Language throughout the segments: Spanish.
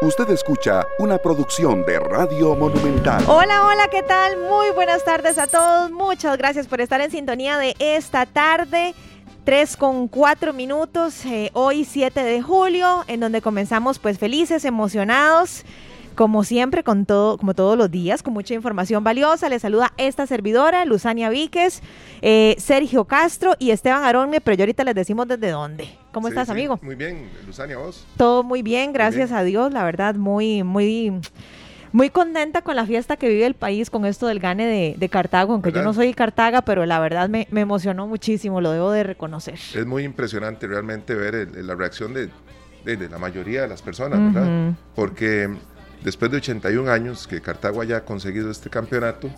Usted escucha una producción de Radio Monumental. Hola, hola, ¿qué tal? Muy buenas tardes a todos. Muchas gracias por estar en sintonía de esta tarde. 3 con 4 minutos, eh, hoy 7 de julio, en donde comenzamos pues felices, emocionados como siempre, con todo, como todos los días, con mucha información valiosa, les saluda esta servidora, Luzania Víquez, eh, Sergio Castro y Esteban Aronme, pero yo ahorita les decimos desde dónde. ¿Cómo estás, amigo? Muy bien, Luzania, vos. Todo muy bien, gracias a Dios, la verdad, muy, muy muy contenta con la fiesta que vive el país con esto del gane de, Cartago, aunque yo no soy Cartaga, pero la verdad me, emocionó muchísimo, lo debo de reconocer. Es muy impresionante realmente ver la reacción de, la mayoría de las personas, ¿verdad? Porque después de 81 años que Cartago haya conseguido este campeonato,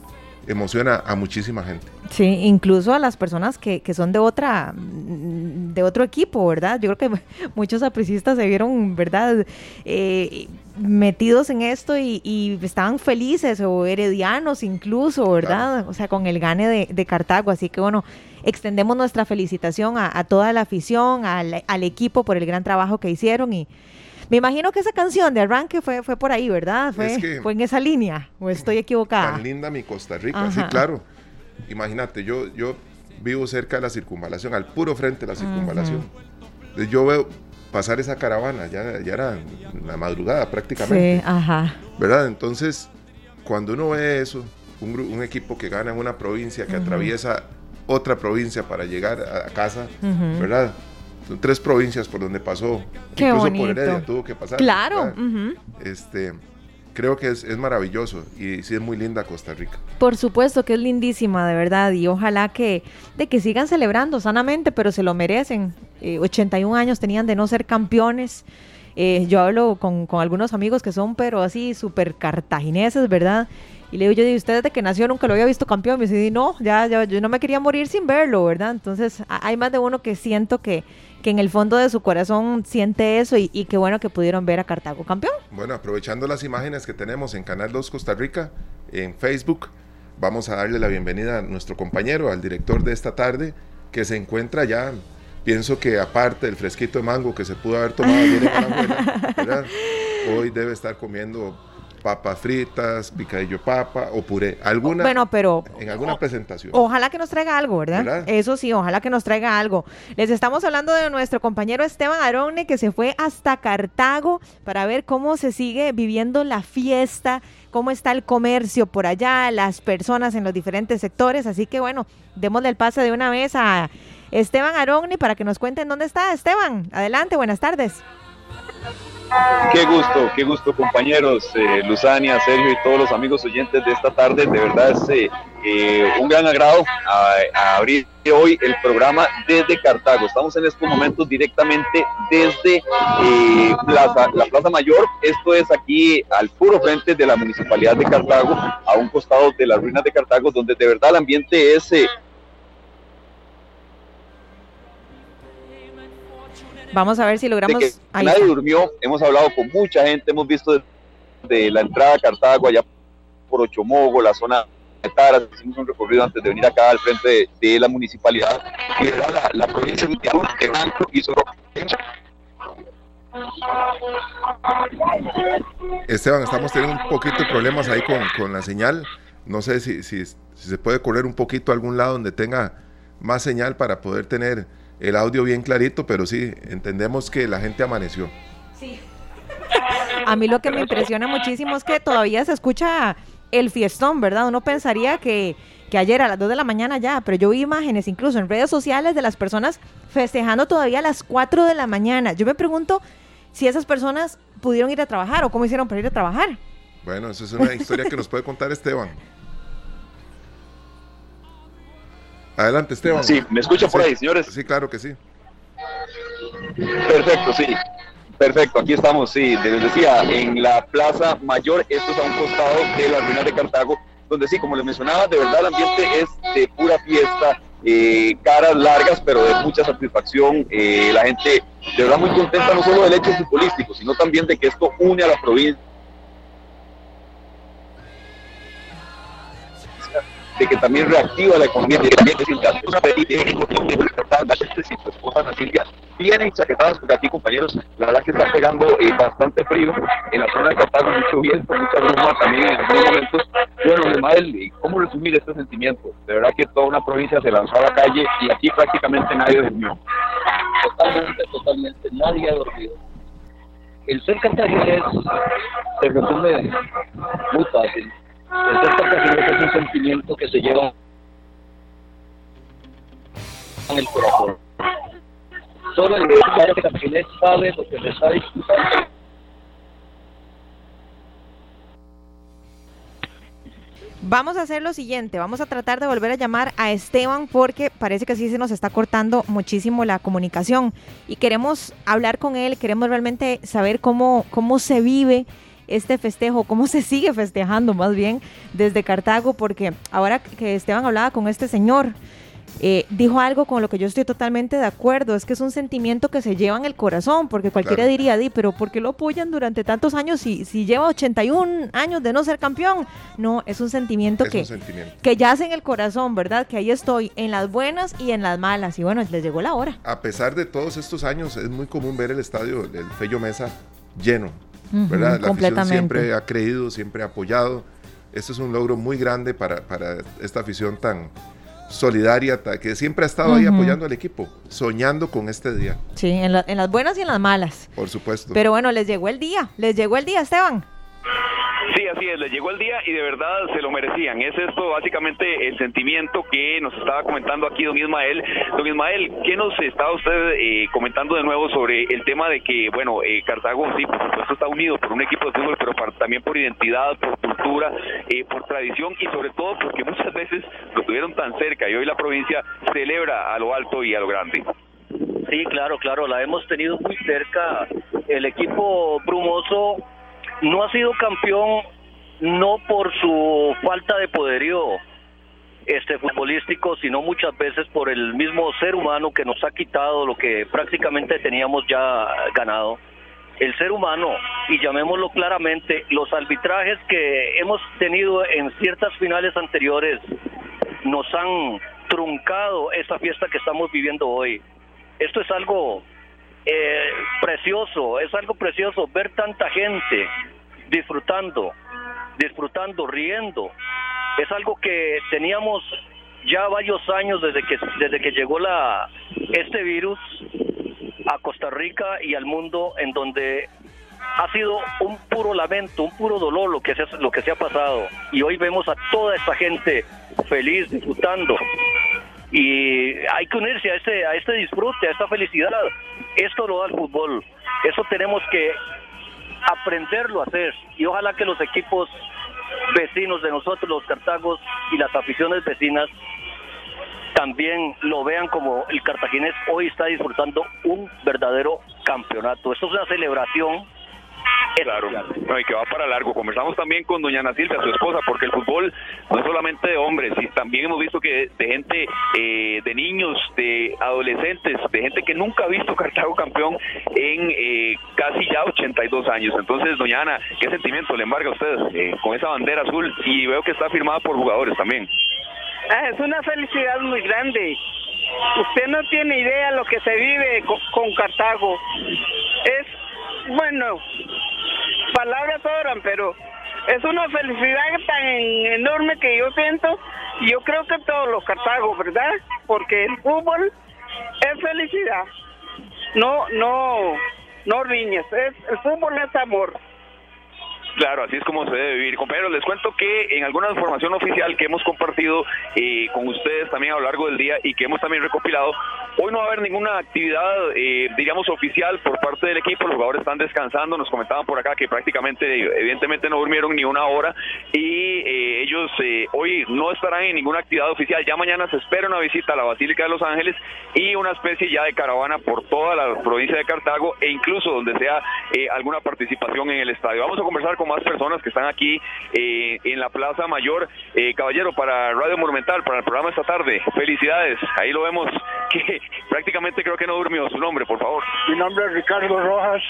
emociona a muchísima gente. Sí, incluso a las personas que, son de otra, de otro equipo, ¿verdad? Yo creo que muchos apricistas se vieron, ¿verdad? Eh, metidos en esto y, estaban felices o heredianos incluso, ¿verdad? O sea, con el gane de, Cartago. Así que bueno, extendemos nuestra felicitación a, toda la afición, al, al equipo por el gran trabajo que hicieron y me imagino que esa canción de arranque fue, fue por ahí, ¿verdad? Fue, fue en esa línea, o estoy equivocada. Tan linda mi Costa Rica, sí, claro. Imagínate, yo, yo vivo cerca de la circunvalación, al puro frente de la circunvalación. Yo veo pasar esa caravana, ya, ya era la madrugada prácticamente. Sí, ajá. ¿Verdad? Entonces, cuando uno ve eso, un, un equipo que gana en una provincia, que atraviesa otra provincia para llegar a casa, ¿verdad? Tres provincias por donde pasó. Incluso por Heredia tuvo que pasar. Claro. Este, creo que es, maravilloso y sí es muy linda Costa Rica. Por supuesto que es lindísima, de verdad, y ojalá que, de que sigan celebrando sanamente, pero se lo merecen. 81 eh, años tenían de no ser campeones. Eh, yo hablo con, con, algunos amigos que son, pero así súper cartagineses, ¿verdad? Y le digo, yo, ¿y usted desde que nació nunca lo había visto campeón? Me dice, no, ya, ya, yo no me quería morir sin verlo, ¿verdad? Entonces, hay más de uno que siento que, que en el fondo de su corazón siente eso y, qué bueno que pudieron ver a Cartago campeón. Bueno, aprovechando las imágenes que tenemos en Canal 2 Costa Rica, en Facebook, vamos a darle la bienvenida a nuestro compañero, al director de esta tarde, que se encuentra ya pienso que aparte del fresquito de mango que se pudo haber tomado ayer en la hoy debe estar comiendo papas fritas, picadillo papa o puré. Alguna, bueno, pero en alguna presentación. Ojalá que nos traiga algo, ¿verdad? Eso sí, ojalá que nos traiga algo. Les estamos hablando de nuestro compañero Esteban Arone que se fue hasta Cartago para ver cómo se sigue viviendo la fiesta, cómo está el comercio por allá, las personas en los diferentes sectores. Así que bueno, démosle el pase de una vez a Esteban Arone para que nos cuenten dónde está. Esteban, adelante, buenas tardes. Qué gusto, qué gusto compañeros, eh, Luzania, Sergio y todos los amigos oyentes de esta tarde. De verdad es eh, eh, un gran agrado a, abrir hoy el programa desde Cartago. Estamos en estos momentos directamente desde Plaza, la Plaza Mayor. Esto es aquí al puro frente de la Municipalidad de Cartago, a un costado de las ruinas de Cartago, donde de verdad el ambiente es Vamos a ver si logramos. nadie durmió, hemos hablado con mucha gente, hemos visto de, la entrada a Cartago, allá por Ochomogo, la zona de Taras, hicimos un recorrido antes de venir acá al frente de, la municipalidad, y era la, la provincia de Blanco y Esteban, estamos teniendo un poquito de problemas ahí con, con la señal. No sé si, si, si, se puede correr un poquito a algún lado donde tenga más señal para poder tener el audio bien clarito, pero sí, entendemos que la gente amaneció. Sí. A mí lo que me impresiona muchísimo es que todavía se escucha el fiestón, ¿verdad? Uno pensaría que, que ayer a las 2 de la mañana ya, pero yo vi imágenes incluso en redes sociales de las personas festejando todavía a las 4 de la mañana. Yo me pregunto si esas personas pudieron ir a trabajar o cómo hicieron para ir a trabajar. Bueno, esa es una historia que nos puede contar Esteban. Adelante, Esteban. Sí, ¿me escucha por ahí, señores? Sí, claro que sí. Perfecto, sí. Perfecto, aquí estamos, sí, les decía, en la Plaza Mayor, esto es a un costado de la ruina de Cartago, donde sí, como les mencionaba, de verdad el ambiente es de pura fiesta, eh, caras largas, pero de mucha satisfacción. Eh, la gente de verdad muy contenta no solo del hecho futbolístico, sino también de que esto une a la provincia de que también reactiva la economía, de que también es Ana Silvia vienen chaquetadas porque aquí compañeros, la verdad que está pegando eh, bastante frío en la zona de Cartago, mucho viento, mucha bruma también en algunos momentos. Bueno, Ismael, ¿cómo resumir este sentimiento? De verdad que toda una provincia se lanzó a la calle y aquí prácticamente nadie durmió. Totalmente, totalmente, nadie ha dormido. El ser cartaginés se resume muy fácil. El es un sentimiento que se lleva en el corazón Solo el que sabe lo que le. Vamos a hacer lo siguiente, vamos a tratar de volver a llamar a Esteban porque parece que sí se nos está cortando muchísimo la comunicación y queremos hablar con él, queremos realmente saber cómo, cómo se vive este festejo, cómo se sigue festejando más bien desde Cartago, porque ahora que Esteban hablaba con este señor, eh, dijo algo con lo que yo estoy totalmente de acuerdo, es que es un sentimiento que se lleva en el corazón, porque cualquiera diría, Di, pero ¿por qué lo apoyan durante tantos años si, si lleva 81 años de no ser campeón? No, es un sentimiento, que, que yace en el corazón, ¿verdad? Que ahí estoy, en las buenas y en las malas, y bueno, les llegó la hora. A pesar de todos estos años, es muy común ver el estadio del Fello Mesa lleno, ¿verdad? La afición siempre ha creído, siempre ha apoyado. Esto es un logro muy grande para, para esta afición tan solidaria, que siempre ha estado ahí apoyando al equipo, soñando con este día. Sí, en, en, las buenas y en las malas. Por supuesto. Pero bueno, les llegó el día, les llegó el día, Esteban. Sí, así es, les llegó el día y de verdad se lo merecían. Es esto básicamente el sentimiento que nos estaba comentando aquí don Ismael. Don Ismael, ¿qué nos estaba usted eh, comentando de nuevo sobre el tema de que, bueno, eh, Cartago sí, por supuesto está unido por un equipo de fútbol, pero también por identidad, por cultura, eh, por tradición y sobre todo porque muchas veces lo tuvieron tan cerca y hoy la provincia celebra a lo alto y a lo grande. Sí, claro, claro, la hemos tenido muy cerca. El equipo brumoso no ha sido campeón no por su falta de poderío este futbolístico, sino muchas veces por el mismo ser humano que nos ha quitado lo que prácticamente teníamos ya ganado. El ser humano, y llamémoslo claramente, los arbitrajes que hemos tenido en ciertas finales anteriores nos han truncado esa fiesta que estamos viviendo hoy. Esto es algo eh, precioso, es algo precioso ver tanta gente disfrutando, disfrutando, riendo. Es algo que teníamos ya varios años desde que desde que llegó la este virus a Costa Rica y al mundo en donde ha sido un puro lamento, un puro dolor lo que se, lo que se ha pasado y hoy vemos a toda esta gente feliz disfrutando y hay que unirse a este a este disfrute, a esta felicidad. Esto lo da el fútbol. Eso tenemos que aprenderlo a hacer y ojalá que los equipos vecinos de nosotros, los Cartagos y las aficiones vecinas también lo vean como el cartaginés hoy está disfrutando un verdadero campeonato. Esto es una celebración Claro, no, y que va para largo. Conversamos también con doña Ana Silvia, su esposa, porque el fútbol no es solamente de hombres, y también hemos visto que de gente, eh, de niños, de adolescentes, de gente que nunca ha visto Cartago campeón en eh, casi ya 82 años. Entonces, doña Ana, ¿qué sentimiento le embarga a usted eh, con esa bandera azul? Y veo que está firmada por jugadores también. Ah, es una felicidad muy grande. Usted no tiene idea lo que se vive con Cartago. Es, bueno, palabras sobran, pero es una felicidad tan enorme que yo siento y yo creo que todos los cartagos, ¿verdad? Porque el fútbol es felicidad, no, no, no riñas, es, el fútbol es amor. Claro, así es como se debe vivir. Compañeros, les cuento que en alguna información oficial que hemos compartido eh, con ustedes también a lo largo del día y que hemos también recopilado, hoy no va a haber ninguna actividad, eh, digamos, oficial por parte del equipo. Los jugadores están descansando. Nos comentaban por acá que prácticamente, evidentemente, no durmieron ni una hora y eh, ellos hoy no estarán en ninguna actividad oficial. Ya mañana se espera una visita a la Basílica de Los Ángeles y una especie ya de caravana por toda la provincia de Cartago e incluso donde sea alguna participación en el estadio. Vamos a conversar con más personas que están aquí eh, en la Plaza Mayor. Eh, caballero, para Radio Monumental, para el programa esta tarde, felicidades. Ahí lo vemos que prácticamente creo que no durmió. Su nombre, por favor. Mi nombre es Ricardo Rojas.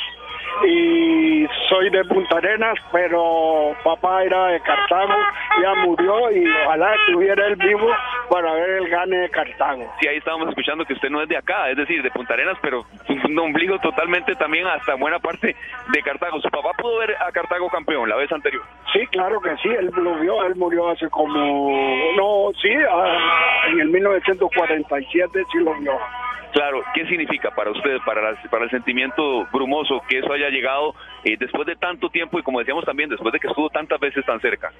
Y soy de Punta Arenas, pero papá era de Cartago, ya murió y ojalá estuviera él vivo para ver el gane de Cartago. Sí, ahí estábamos escuchando que usted no es de acá, es decir, de Punta Arenas, pero un ombligo totalmente también hasta buena parte de Cartago. ¿Su papá pudo ver a Cartago campeón la vez anterior? Sí, claro que sí, él lo vio, él murió hace como, no, sí, ah, en el 1947 sí lo vio. Claro, ¿qué significa para usted, para, para el sentimiento brumoso que eso haya llegado eh, después de tanto tiempo y como decíamos también, después de que estuvo tantas veces tan cerca?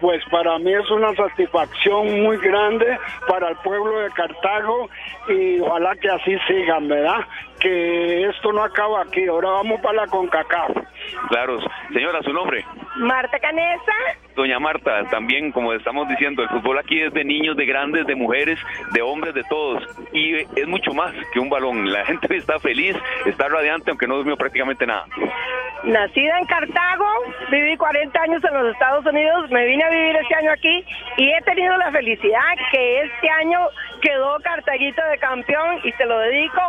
Pues para mí es una satisfacción muy grande para el pueblo de Cartago y ojalá que así sigan, ¿verdad? Que esto no acaba aquí, ahora vamos para la CONCACAF. Claro, señora, su nombre. Marta Canesa. Doña Marta, también como estamos diciendo, el fútbol aquí es de niños, de grandes, de mujeres, de hombres, de todos. Y es mucho más que un balón. La gente está feliz, está radiante, aunque no durmió prácticamente nada. Nacida en Cartago, viví 40 años en los Estados Unidos, me vine a vivir este año aquí y he tenido la felicidad que este año quedó Cartaguito de campeón y se lo dedico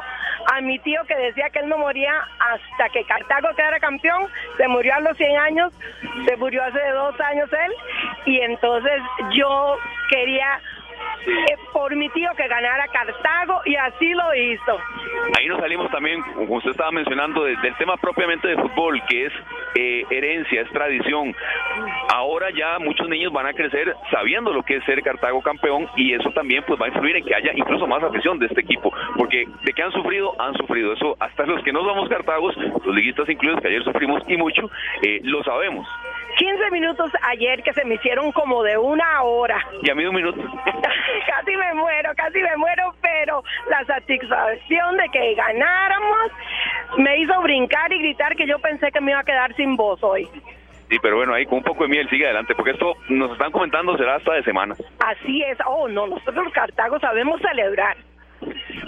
a mi tío que decía que él no moría hasta que Cartago quedara campeón, se murió a los 100 años, se murió hace dos años él, y entonces yo quería por mi tío que ganara Cartago y así lo hizo. Ahí nos salimos también, como usted estaba mencionando, del tema propiamente de fútbol, que es eh, herencia, es tradición. Ahora ya muchos niños van a crecer sabiendo lo que es ser Cartago campeón y eso también pues va a influir en que haya incluso más afición de este equipo, porque de que han sufrido, han sufrido. Eso hasta los que no somos Cartagos, los liguistas incluidos, que ayer sufrimos y mucho, eh, lo sabemos. 15 minutos ayer que se me hicieron como de una hora. Y a mí un minuto. casi me muero, casi me muero, pero la satisfacción de que ganáramos me hizo brincar y gritar que yo pensé que me iba a quedar sin voz hoy. Sí, pero bueno, ahí con un poco de miel sigue adelante, porque esto nos están comentando será hasta de semana. Así es, oh no, nosotros los cartagos sabemos celebrar.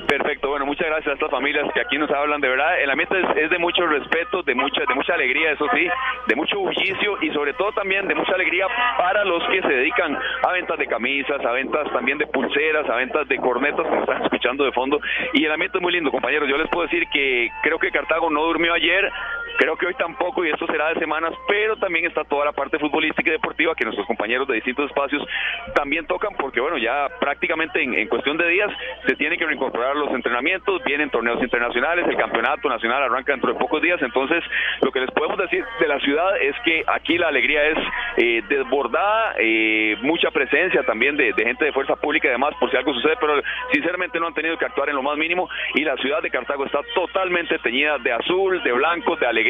Perfecto, bueno, muchas gracias a estas familias que aquí nos hablan, de verdad, el ambiente es, de mucho respeto, de mucha, de mucha alegría, eso sí, de mucho bullicio y sobre todo también de mucha alegría para los que se dedican a ventas de camisas, a ventas también de pulseras, a ventas de cornetas, como están escuchando de fondo, y el ambiente es muy lindo, compañeros, yo les puedo decir que creo que Cartago no durmió ayer, creo que hoy tampoco, y esto será de semanas, pero también está toda la parte futbolística y deportiva que nuestros compañeros de distintos espacios también tocan, porque bueno, ya prácticamente en, cuestión de días se tiene que reincorporar los entrenamientos, vienen torneos internacionales, el campeonato nacional arranca dentro de pocos días, entonces lo que les podemos decir de la ciudad es que aquí la alegría es eh, desbordada, eh, mucha presencia también de, gente de fuerza pública y demás, por si algo sucede, pero sinceramente no han tenido que actuar en lo más mínimo y la ciudad de Cartago está totalmente teñida de azul, de blanco, de alegría,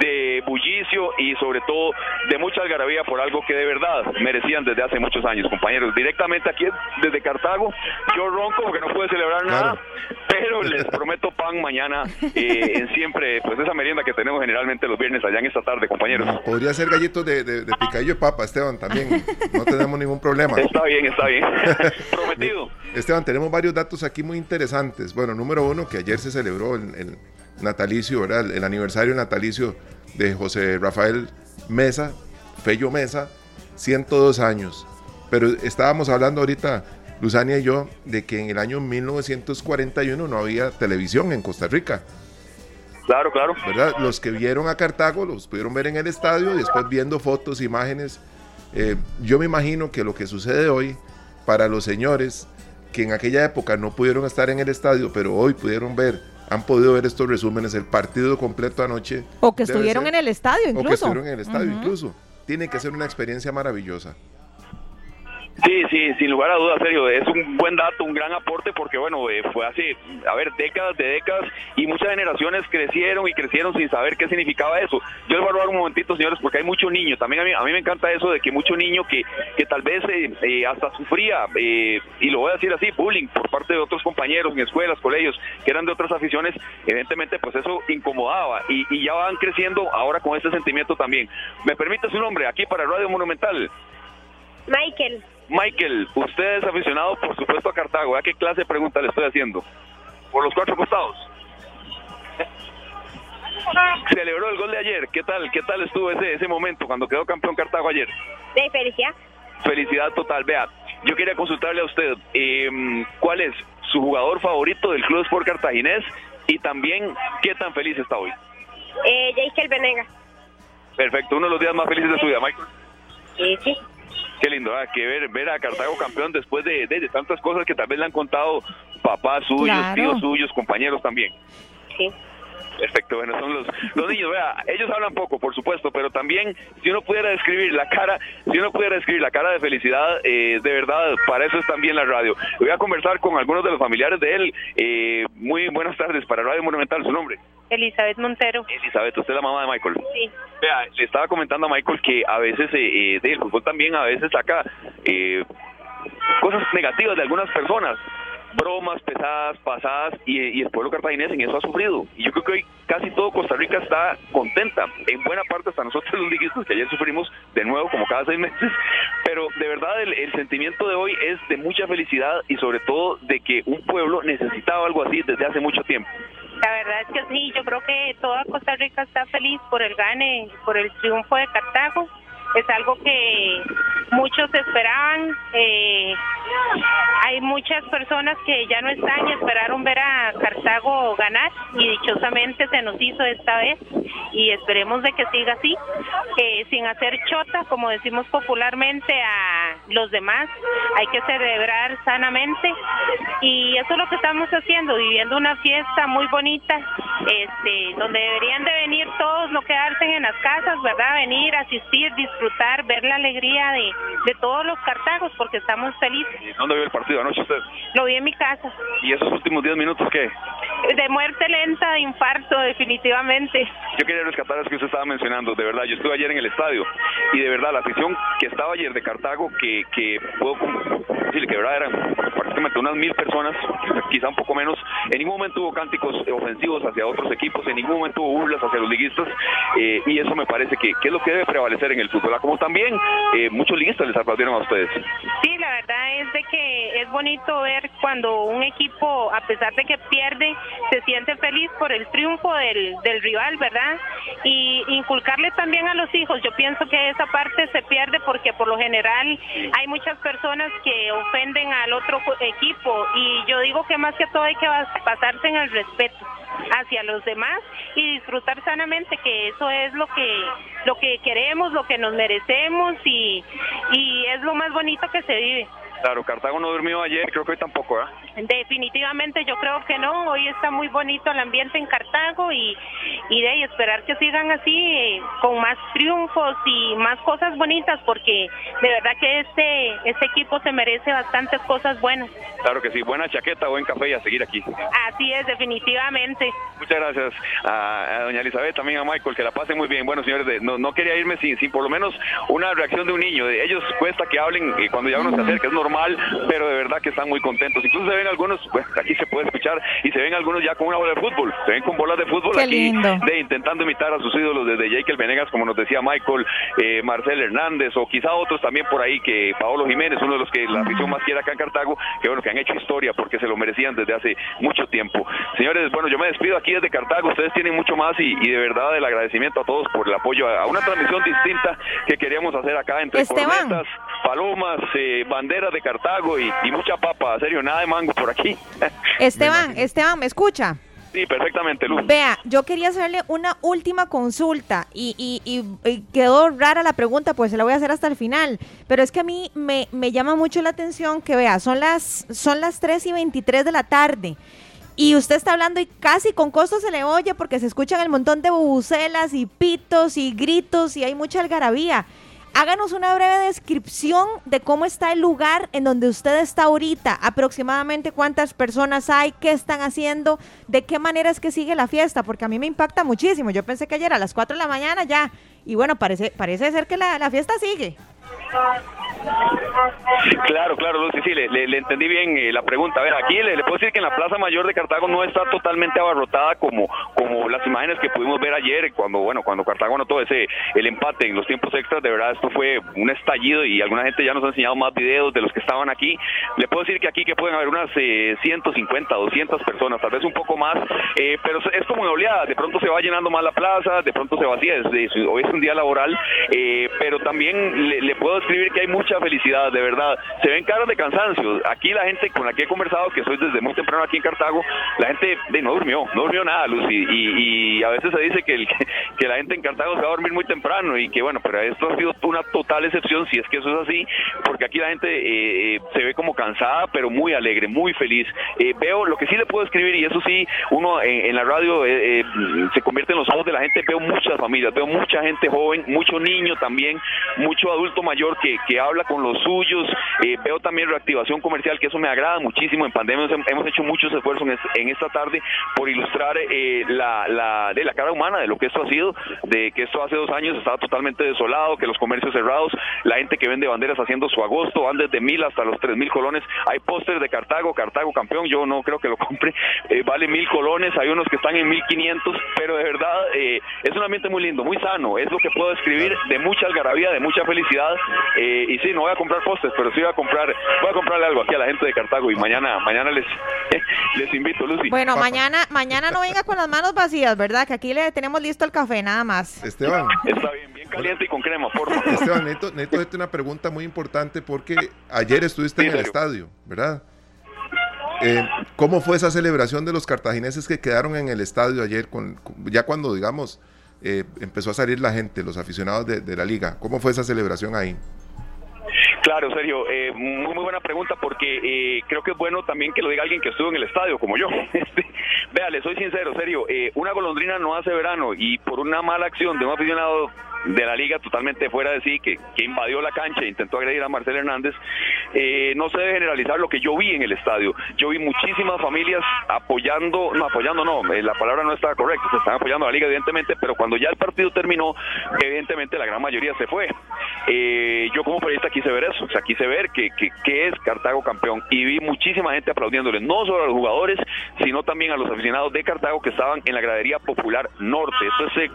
de bullicio y sobre todo de mucha algarabía por algo que de verdad merecían desde hace muchos años, compañeros. Directamente aquí desde Cartago, yo ronco porque no pude celebrar nada, pero les prometo pan mañana eh, en siempre, pues esa merienda que tenemos generalmente los viernes allá en esta tarde, compañeros. podría ser gallitos de, de, picadillo de papa, Esteban, también. No tenemos ningún problema. Está bien, está bien. Prometido. Esteban, tenemos varios datos aquí muy interesantes. Bueno, número uno, que ayer se celebró el, natalicio, ¿verdad? El, aniversario natalicio de José Rafael Mesa, Fello Mesa, 102 años. Pero estábamos hablando ahorita Luzania y yo, de que en el año 1941 no había televisión en Costa Rica. Claro, claro. ¿verdad? Los que vieron a Cartago los pudieron ver en el estadio y después viendo fotos, imágenes. Eh, yo me imagino que lo que sucede hoy para los señores que en aquella época no pudieron estar en el estadio, pero hoy pudieron ver, han podido ver estos resúmenes, el partido completo anoche. O que estuvieron en el estadio incluso. O que estuvieron en el estadio incluso. Tiene que ser una experiencia maravillosa. Sí, sí, sin lugar a dudas, Sergio, es un buen dato, un gran aporte porque, bueno, eh, fue hace, a ver, décadas de décadas y muchas generaciones crecieron y crecieron sin saber qué significaba eso. Yo les voy a hablar un momentito, señores, porque hay mucho niño, también a mí, a mí me encanta eso de que mucho niño que, que tal vez eh, eh, hasta sufría, y lo voy a decir así, bullying por parte de otros compañeros en escuelas, colegios, que eran de otras aficiones, evidentemente pues eso incomodaba y, y ya van creciendo ahora con ese sentimiento también. ¿Me permite su nombre aquí para Radio Monumental? Michael. Michael, usted es aficionado, por supuesto, a Cartago. ¿A qué clase de pregunta le estoy haciendo? ¿Por los cuatro costados? Celebró el gol de ayer. ¿Qué tal? ¿Qué tal estuvo ese, ese momento cuando quedó campeón Cartago ayer? De felicidad. Felicidad total. Vea, yo quería consultarle a usted, em, ¿cuál es su jugador favorito del Club Sport Cartaginés? Y también, ¿qué tan feliz está hoy? Eh, Jake Venega. Perfecto, uno de los días más felices de su vida, Michael. Sí, sí. Qué lindo, ¿eh? que ver, ver a Cartago campeón después de, de, tantas cosas que tal vez le han contado papás suyos, tíos suyos, compañeros también. Sí. Perfecto, bueno, son los, los niños, vea, ellos hablan poco, por supuesto, pero también si uno pudiera describir la cara, si uno pudiera describir la cara de felicidad, eh, de verdad, para eso es también la radio. Voy a conversar con algunos de los familiares de él. Eh, muy buenas tardes para Radio Monumental, su nombre. Elizabeth Montero. Elizabeth, usted es la mamá de Michael. Sí. Vea, le estaba comentando a Michael que a veces eh, eh del fútbol también a veces saca eh, cosas negativas de algunas personas bromas pesadas, pasadas, y, el pueblo cartaginés en eso ha sufrido. Y yo creo que hoy casi todo Costa Rica está contenta, en buena parte hasta nosotros los liguistas, que ayer sufrimos de nuevo como cada seis meses, pero de verdad el, el sentimiento de hoy es de mucha felicidad y sobre todo de que un pueblo necesitaba algo así desde hace mucho tiempo. La verdad es que sí, yo creo que toda Costa Rica está feliz por el gane, por el triunfo de Cartago es algo que muchos esperaban. Eh, hay muchas personas que ya no están y esperaron ver a Cartago ganar y dichosamente se nos hizo esta vez y esperemos de que siga así, sin hacer chota, como decimos popularmente, a los demás. Hay que celebrar sanamente y eso es lo que estamos haciendo, viviendo una fiesta muy bonita, este, donde deberían de venir todos, no quedarse en las casas, ¿verdad? Venir, asistir, disfrutar, ver la alegría de, de todos los cartagos, porque estamos felices. ¿Y dónde vio el partido anoche usted? Lo vi en mi casa. ¿Y esos últimos 10 minutos qué? De muerte lenta, de infarto, definitivamente. Yo quería rescatar eso que usted estaba mencionando, de verdad, yo estuve ayer en el estadio y de verdad la afición que estaba ayer de Cartago, que, que puedo decirle que de verdad eran prácticamente unas mil personas, quizá un poco menos, en ningún momento hubo cánticos ofensivos hacia otros equipos, en ningún momento hubo burlas hacia los liguistas eh, y eso me parece que, que, es lo que debe prevalecer en el fútbol, como también eh, muchos liguistas les aplaudieron a ustedes. Sí, la verdad es de que es bonito ver cuando un equipo, a pesar de que pierde, se siente feliz por el triunfo del, del rival, ¿verdad? Y inculcarle también a los hijos, yo pienso que esa parte se pierde porque por lo general hay muchas personas que ofenden al otro equipo y yo digo que más que todo hay que pasarse en el respeto hacia los demás y disfrutar sanamente que eso es lo que lo que queremos, lo que nos merecemos y, y es lo más bonito que se vive. Claro, Cartago no durmió ayer, creo que hoy tampoco, ¿eh? Definitivamente yo creo que no, hoy está muy bonito el ambiente en Cartago y, y de esperar que sigan así con más triunfos y más cosas bonitas porque de verdad que este, este equipo se merece bastantes cosas buenas. Claro que sí, buena chaqueta, buen café y a seguir aquí. Así es, definitivamente. Muchas gracias a, doña Elizabeth, también a Michael, que la pasen muy bien. Bueno, señores, no, no quería irme sin, sin por lo menos una reacción de un niño. Ellos cuesta que hablen eh, cuando ya uno se acerca, es normal, pero de verdad que están muy contentos. Incluso se ven algunos, pues aquí se puede escuchar, y se ven algunos ya con una bola de fútbol, se ven con bolas de fútbol aquí, de intentando imitar a sus ídolos desde Jake Venegas, como nos decía Michael, eh, Marcel Hernández, o quizá otros también por ahí, que Paolo Jiménez, uno de los que la afición más quiere acá en Cartago, que bueno, que han hecho historia porque se lo merecían desde hace mucho tiempo. Señores, bueno, yo me despido aquí desde Cartago, ustedes tienen mucho más y, de verdad el agradecimiento a todos por el apoyo a, una transmisión distinta que queríamos hacer acá entre Esteban. palomas, eh, banderas de Cartago y, y mucha papa, serio, nada de mango por aquí. Esteban, Esteban, ¿me escucha? Sí, perfectamente, Luz. Vea, yo quería hacerle una última consulta y, y, quedó rara la pregunta, pues se la voy a hacer hasta el final. Pero es que a mí me, me llama mucho la atención que, vea, son las, son las 3 y 23 de la tarde. Y usted está hablando y casi con costo se le oye porque se escuchan el montón de bubucelas y pitos y gritos y hay mucha algarabía. Háganos una breve descripción de cómo está el lugar en donde usted está ahorita, aproximadamente cuántas personas hay, qué están haciendo, de qué manera es que sigue la fiesta, porque a mí me impacta muchísimo. Yo pensé que ayer a las 4 de la mañana ya, y bueno, parece, parece ser que la, la fiesta sigue. Claro, claro, Lucy, sí, le, entendí bien eh, la pregunta. A ver, aquí le, puedo decir que en la Plaza Mayor de Cartago no está totalmente abarrotada como, como las imágenes que pudimos ver ayer, cuando, bueno, cuando Cartago anotó ese, el empate en los tiempos extras, de verdad esto fue un estallido y alguna gente ya nos ha enseñado más videos de los que estaban aquí. Le puedo decir que aquí que pueden haber unas 150, eh, 200 personas, tal vez un poco más, eh, pero es como una oleada, de pronto se va llenando más la plaza, de pronto se vacía, hoy es un día laboral, pero también le, le puedo describir que hay mucha mucha felicidad, de verdad. Se ven caras de cansancio. Aquí la gente con la que he conversado, que soy desde muy temprano aquí en Cartago, la gente no durmió, no durmió nada, Lucy. Y, a veces se dice que, la gente en Cartago se va a dormir muy temprano y que bueno, pero esto ha sido una total excepción, si es que eso es así, porque aquí la gente eh, eh, se ve como cansada, pero muy alegre, muy feliz. Eh, veo lo que sí le puedo escribir, y eso sí, uno en, la radio se convierte en los ojos de la gente, veo muchas familias, veo mucha gente joven, mucho niño también, mucho adulto mayor que, que habla con los suyos, veo también reactivación comercial, que eso me agrada muchísimo. En pandemia hemos hecho muchos esfuerzos en, esta tarde por ilustrar la, la, de la cara humana de lo que esto ha sido, de que esto hace dos años estaba totalmente desolado, que los comercios cerrados, la gente que vende banderas haciendo su agosto, van desde mil hasta los tres mil colones. Hay póster de Cartago, Cartago campeón, yo no creo que lo compre, eh, vale mil colones, hay unos que están en mil quinientos, pero de verdad eh, es un ambiente muy lindo, muy sano, es lo que puedo describir de mucha algarabía, de mucha felicidad. Eh, y sí, no voy a comprar pósters, pero sí voy a comprar, voy a comprarle algo aquí a la gente de Cartago y mañana, mañana les, les invito, Lucy. Bueno, mañana, mañana no venga con las manos vacías, ¿verdad? Que aquí le tenemos listo el café, nada más. Esteban. Está bien, bien caliente y con crema, por favor. Esteban, necesito, necesito una pregunta muy importante porque ayer estuviste en el estadio, ¿verdad? Eh, ¿Cómo fue esa celebración de los cartagineses que quedaron en el estadio ayer, con, ya cuando, digamos, eh, empezó a salir la gente, los aficionados de, la liga? ¿Cómo fue esa celebración ahí? Claro, Sergio, eh, muy, muy buena pregunta porque creo que es bueno también que lo diga alguien que estuvo en el estadio, como yo. Este, vea, le soy sincero, serio, una golondrina no hace verano y por una mala acción de un aficionado de la liga totalmente fuera de sí, que, que invadió la cancha e intentó agredir a Marcel Hernández, eh, no se debe generalizar lo que yo vi en el estadio. Yo vi muchísimas familias apoyando, no apoyando no, eh, la palabra no estaba correcta, se están apoyando a la liga evidentemente, pero cuando ya el partido terminó, evidentemente la gran mayoría se fue. Eh, yo como periodista quise ver eso, o sea, quise ver que, es Cartago campeón y vi muchísima gente aplaudiéndole, no solo a los jugadores, sino también a los aficionados de Cartago que estaban en la gradería popular norte. Esto es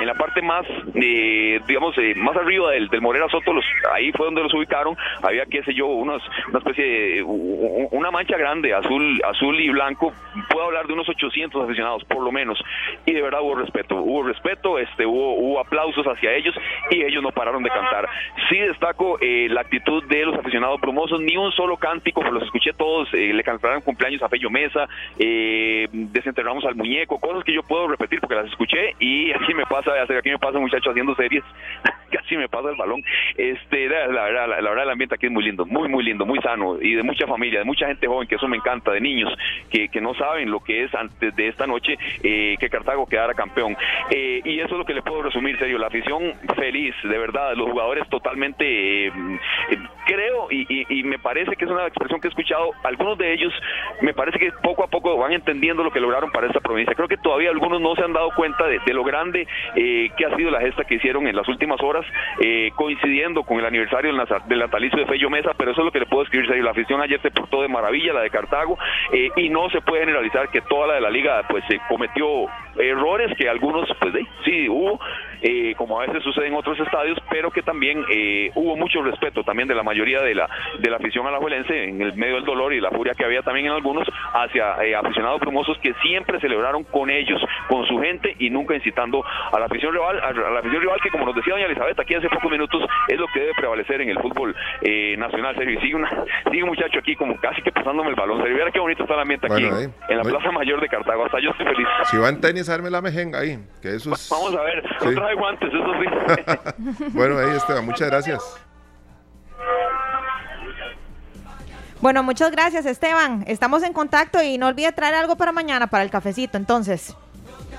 en la parte más... Eh, digamos, eh, más arriba del, del Morera Soto, ahí fue donde los ubicaron, había, qué sé yo, una especie de, una mancha grande, azul, azul y blanco, puedo hablar de unos 800 aficionados, por lo menos, y de verdad hubo respeto, hubo respeto, este, hubo aplausos hacia ellos, y ellos no pararon de cantar. Sí destaco eh, la actitud de los aficionados brumosos, ni un solo cántico, pues los escuché todos, le cantaron cumpleaños a Pello Mesa, desenterramos al muñeco, cosas que yo puedo repetir porque las escuché, y así me pasa, aquí me pasa muchacho haciendo series, casi me pasa el balón. Este, la, verdad, la, verdad el ambiente aquí es muy lindo, muy muy lindo, muy sano y de mucha familia, de mucha gente joven, que eso me encanta, de niños que, que no saben lo que es antes de esta noche eh, que Cartago quedara campeón. Eh, y eso es lo que le puedo resumir, serio, la afición feliz, de verdad, los jugadores totalmente, eh, creo y, y, me parece que es una expresión que he escuchado, algunos de ellos me parece que poco a poco van entendiendo lo que lograron para esta provincia. Creo que todavía algunos no se han dado cuenta de, de lo grande que ha sido la gesta que hicieron en las últimas horas, eh, coincidiendo con el aniversario del natalicio de Fello Mesa, pero eso es lo que le puedo escribir. La afición ayer se portó de maravilla, la de Cartago, eh, y no se puede generalizar que toda la de la liga pues se cometió errores que algunos, pues sí, hubo, eh, como a veces sucede en otros estadios, pero que también hubo mucho respeto también de la mayoría de la, de la afición alajuelense en el medio del dolor y la furia que había también en algunos hacia aficionados plumosos que siempre celebraron con ellos, con su gente y nunca incitando a la afición rival, a la afición rival que como nos decía doña Elizabeth aquí hace pocos minutos, es lo que debe prevalecer en el fútbol eh, nacional, serio. Y sigue, una, sigue un muchacho aquí como casi que pasándome el balón. Serio, mira qué bonito está el ambiente aquí en la Plaza Mayor de Cartago. Hasta yo estoy feliz. Si va en tenis, arme la mejenga ahí. Que eso es... Vamos a ver, no trae guantes, eso sí. bueno, ahí Esteban, muchas gracias. Bueno, muchas gracias Esteban. Estamos en contacto y no olvide traer algo para mañana, para el cafecito, entonces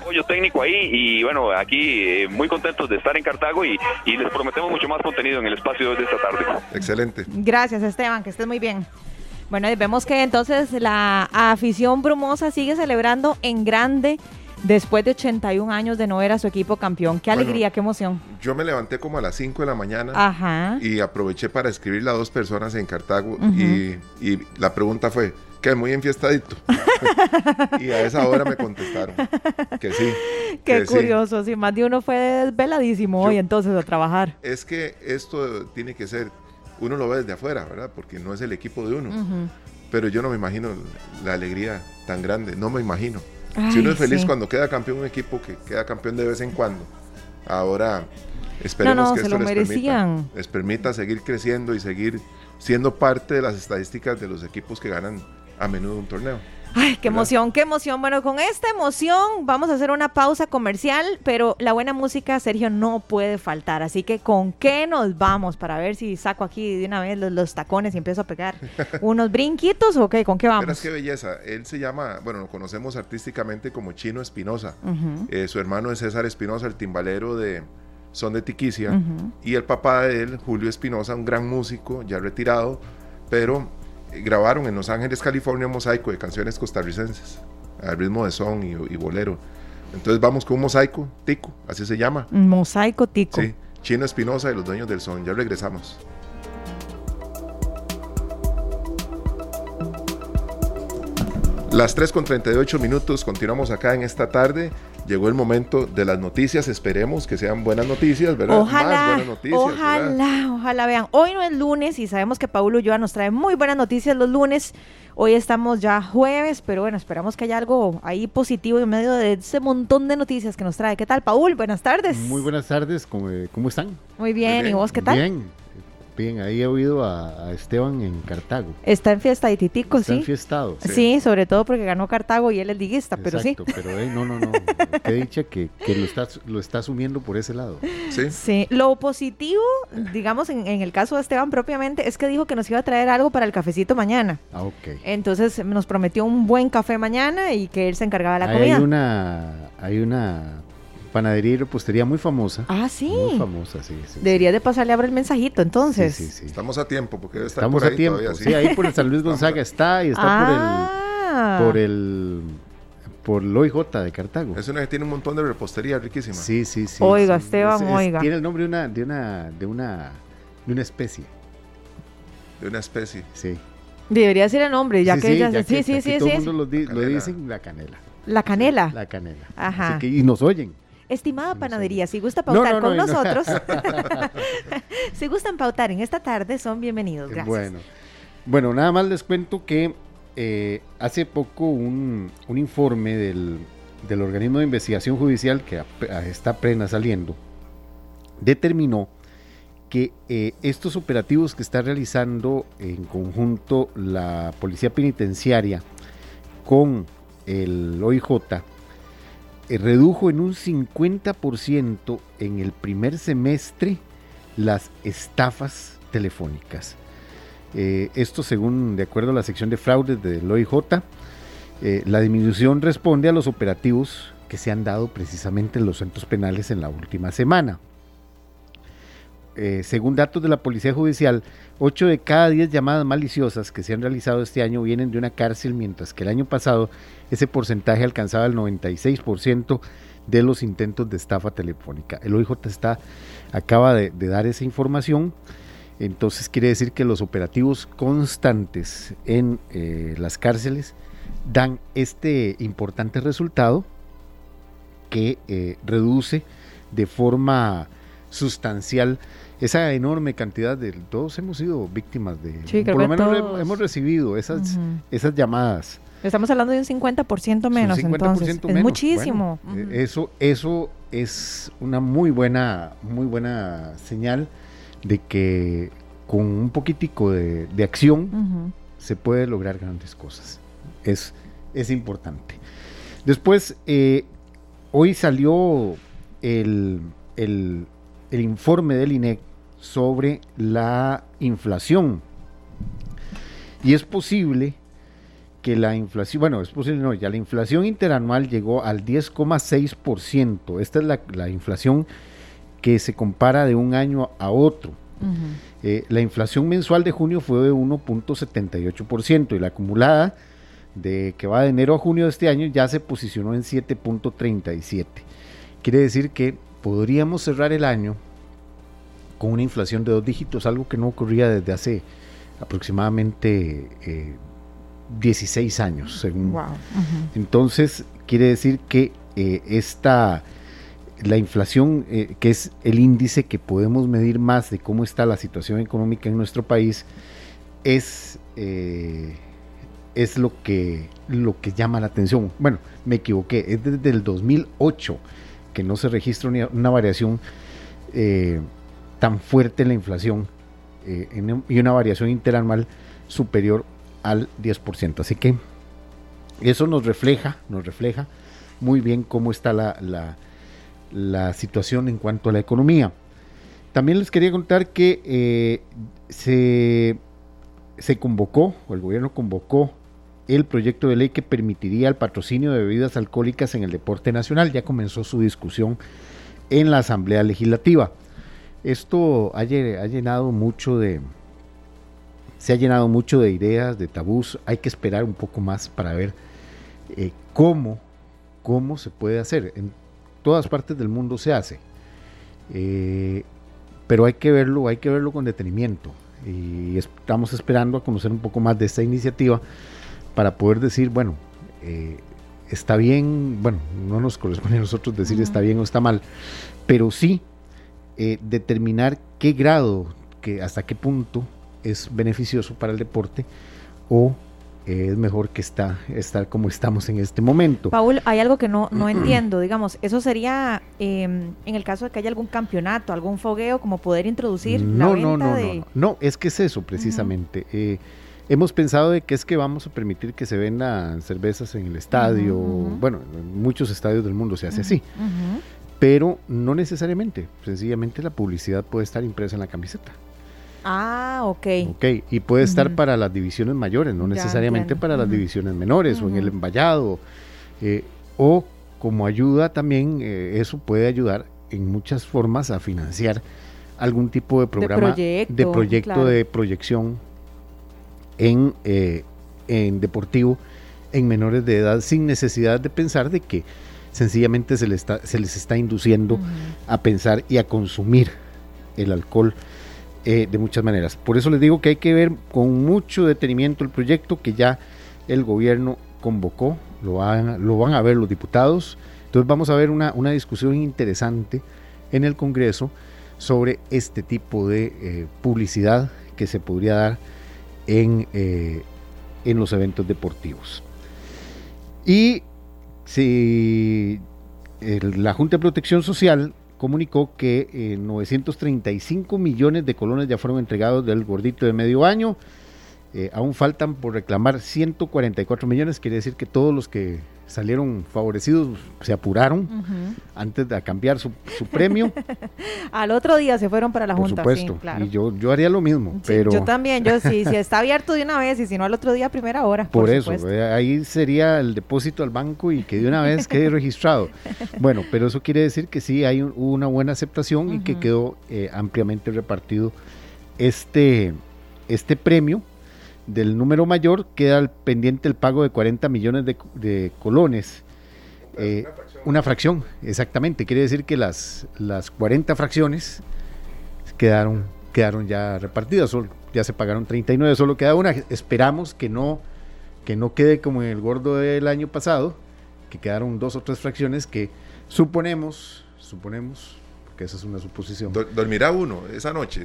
apoyo técnico ahí y bueno, aquí eh, muy contentos de estar en Cartago y, les prometemos mucho más contenido en el espacio de esta tarde. Excelente. Gracias Esteban, que estés muy bien. Bueno, vemos que entonces la afición brumosa sigue celebrando en grande después de 81 años de no ver a su equipo campeón. Qué alegría, qué emoción. Yo me levanté como a las 5 de la mañana y aproveché para escribirle a dos personas en Cartago y, y la pregunta fue, que muy enfiestadito. y a esa hora me contestaron que sí. Qué curioso, si más de uno fue desveladísimo hoy entonces a trabajar. Es que esto tiene que ser, uno lo ve desde afuera, ¿verdad? Porque no es el equipo de uno. Pero yo no me imagino la alegría tan grande, no me imagino. Si uno es feliz cuando queda campeón un equipo que queda campeón de vez en cuando, ahora Esperemos que esto les, Permita, les permita seguir creciendo y seguir siendo parte de las estadísticas de los equipos que ganan a menudo un torneo. Ay, qué emoción, qué emoción. Bueno, con esta emoción vamos a hacer una pausa comercial, pero la buena música, Sergio, no puede faltar. Así que, ¿con qué nos vamos? Para ver si saco aquí de una vez los, tacones y empiezo a pegar unos brinquitos o qué, ¿con qué vamos? Verás qué belleza. Él se llama, bueno, lo conocemos artísticamente como Chino Espinosa. Eh, su hermano es César Espinosa, el timbalero de Son de Tiquicia. Y el papá de él, Julio Espinosa, un gran músico, ya retirado, pero grabaron en Los Ángeles, California, un mosaico de canciones costarricenses, al ritmo de son y, bolero. Entonces vamos con un mosaico tico, así se llama. Mosaico tico. Sí, Chino Espinosa y los dueños del son. Ya regresamos. Las 3 con 38 minutos, continuamos acá en esta tarde llegó el momento de las noticias. Esperemos que sean buenas noticias, ¿verdad? Ojalá, buenas noticias, ojalá, ojalá vean. Hoy no es lunes y sabemos que Paulo Ulloa nos trae muy buenas noticias los lunes. Hoy estamos ya jueves, pero bueno, esperamos que haya algo ahí positivo en medio de ese montón de noticias que nos trae. ¿Qué tal, Paul? Buenas tardes. Muy buenas tardes, ¿cómo, cómo están? Muy bien. muy bien, ¿y vos qué tal? Bien, Bien, ahí he oído a, Esteban en Cartago. Está en fiesta de Titico, Está sí. enfiestado. Sí. sí, sobre todo porque ganó Cartago y él es liguista, pero sí. pero eh, no, no, no. Qué dicha que, que, lo, está, lo está asumiendo por ese lado. Sí. Sí, lo positivo, digamos, en, el caso de Esteban propiamente, es que dijo que nos iba a traer algo para el cafecito mañana. Ah, ok. Entonces nos prometió un buen café mañana y que él se encargaba de la comida. Hay una, hay una panadería y repostería muy famosa. Ah, sí. Muy famosa, sí. Debería de pasarle a ver el mensajito, entonces. Sí, sí, Estamos a tiempo, porque debe estar Estamos por ahí a tiempo. Sí. ahí por el San Luis Gonzaga está y está ah. por el por el OIJ de Cartago. Es una que tiene un montón de repostería riquísima. Sí, sí, sí. Oiga, Esteban, oiga. tiene el nombre de una, de una, de una, de una especie. De una especie. Sí. Debería ser el nombre, ya que ella sí, sí, sí, todo el mundo lo, dicen la canela. La canela. la canela. Ajá. y nos oyen. Estimada panadería, si gusta pautar con nosotros, si gustan pautar en esta tarde, son bienvenidos. Gracias. Bueno, bueno nada más les cuento que eh, hace poco un, informe del, organismo de investigación judicial que está plena saliendo determinó que eh, estos operativos que está realizando en conjunto la Policía Penitenciaria con el OIJ eh, redujo en un 50% en el primer semestre las estafas telefónicas. Eh, esto según, de acuerdo a la sección de fraudes del OIJ, eh, la disminución responde a los operativos que se han dado precisamente en los centros penales en la última semana. Según datos de la Policía Judicial, 8 de cada 10 llamadas maliciosas que se han realizado este año vienen de una cárcel, mientras que el año pasado ese porcentaje alcanzaba el 96% de los intentos de estafa telefónica. El OIJ está, acaba de, dar esa información. Entonces quiere decir que los operativos constantes en eh, las cárceles dan este importante resultado que eh, reduce de forma sustancial esa enorme cantidad de todos hemos sido víctimas de por lo menos hemos recibido esas esas llamadas Estamos hablando de un 50% menos, entonces. Es muchísimo. Eh, eso, eso es una muy buena, muy buena señal de que con un poquitico de, acción se puede lograr grandes cosas. Es, es importante. Después, eh, hoy salió el, el, el informe del INEC sobre la inflación. Y es posible que la inflación, bueno, es posible, no, ya la inflación interanual llegó al 10,6%. Esta es la, inflación que se compara de un año a otro. Eh, la inflación mensual de junio fue de 1.78% y la acumulada de que va de enero a junio de este año ya se posicionó en 7.37. Quiere decir que podríamos cerrar el año con una inflación de dos dígitos, algo que no ocurría desde hace aproximadamente eh, 16 años, según. Entonces, quiere decir que eh, esta, la inflación, eh, que es el índice que podemos medir más de cómo está la situación económica en nuestro país, es, eh, es lo, que, lo que llama la atención. Bueno, me equivoqué, es desde el 2008 que no se registra una, variación eh, tan fuerte la inflación eh, y una variación interanual superior al 10%. Así que eso nos refleja, nos refleja muy bien cómo está la, la, situación en cuanto a la economía. También les quería contar que eh, se, se convocó, o el gobierno convocó el proyecto de ley que permitiría el patrocinio de bebidas alcohólicas en el deporte nacional. Ya comenzó su discusión en la Asamblea Legislativa. Esto ha, llenado mucho de, se ha llenado mucho de ideas, de tabús. Hay que esperar un poco más para ver eh, cómo, cómo se puede hacer. En todas partes del mundo se hace. Eh, pero hay que verlo, hay que verlo con detenimiento. Y estamos esperando a conocer un poco más de esta iniciativa para poder decir, bueno, eh, está bien, bueno, no nos corresponde a nosotros decir está bien o está mal, pero sí eh, determinar qué grado, que, hasta qué punto es beneficioso para el deporte o eh, es mejor que está, estar como estamos en este momento. Paul, hay algo que no, no entiendo, digamos, eso sería em, en el caso de que haya algún campeonato, algún fogueo, como poder introducir no, la no, no, no, no, no, es que es eso precisamente. Hemos pensado de que es que vamos a permitir que se vendan cervezas en el estadio, bueno, en muchos estadios del mundo se hace así. pero no necesariamente, sencillamente la publicidad puede estar impresa en la camiseta. Ah, ok. Ok, y puede estar para las divisiones mayores, no necesariamente para las divisiones menores o en el emballado. Eh, o como ayuda también, eh, eso puede ayudar en muchas formas a financiar algún tipo de programa de proyecto de, proyección en, eh, en deportivo en menores de edad sin necesidad de pensar de que sencillamente se, les está, se les está induciendo a pensar y a consumir el alcohol eh, de muchas maneras. Por eso les digo que hay que ver con mucho detenimiento el proyecto que ya el gobierno convocó, lo van, lo van a ver los diputados. Entonces vamos a ver una, una discusión interesante en el Congreso sobre este tipo de eh, publicidad que se podría dar en, eh, en los eventos deportivos. Y si la Junta de Protección Social comunicó que 935 eh, millones de colones ya fueron entregados del gordito de medio año. Eh, aún faltan por reclamar 144 millones, quiere decir que todos los que salieron favorecidos, se apuraron antes de cambiar su, premio. Al otro día se fueron para la Junta. Por supuesto, y yo, yo haría lo mismo. pero... Yo también, yo sí, si está abierto de una vez y si no al otro día a primera hora. Por, eso, eh, ahí sería el depósito al banco y que de una vez quede registrado. Bueno, pero eso quiere decir que sí hay una buena aceptación y que quedó eh, ampliamente repartido este, este premio del número mayor queda pendiente el pago de 40 millones de, colones. Eh, una, fracción. exactamente. Quiere decir que las, las 40 fracciones quedaron, quedaron ya repartidas. ya se pagaron 39, solo queda una. Esperamos que no, que no quede como en el gordo del año pasado, que quedaron dos o tres fracciones que suponemos, suponemos, porque esa es una suposición. ¿Dormirá uno esa noche?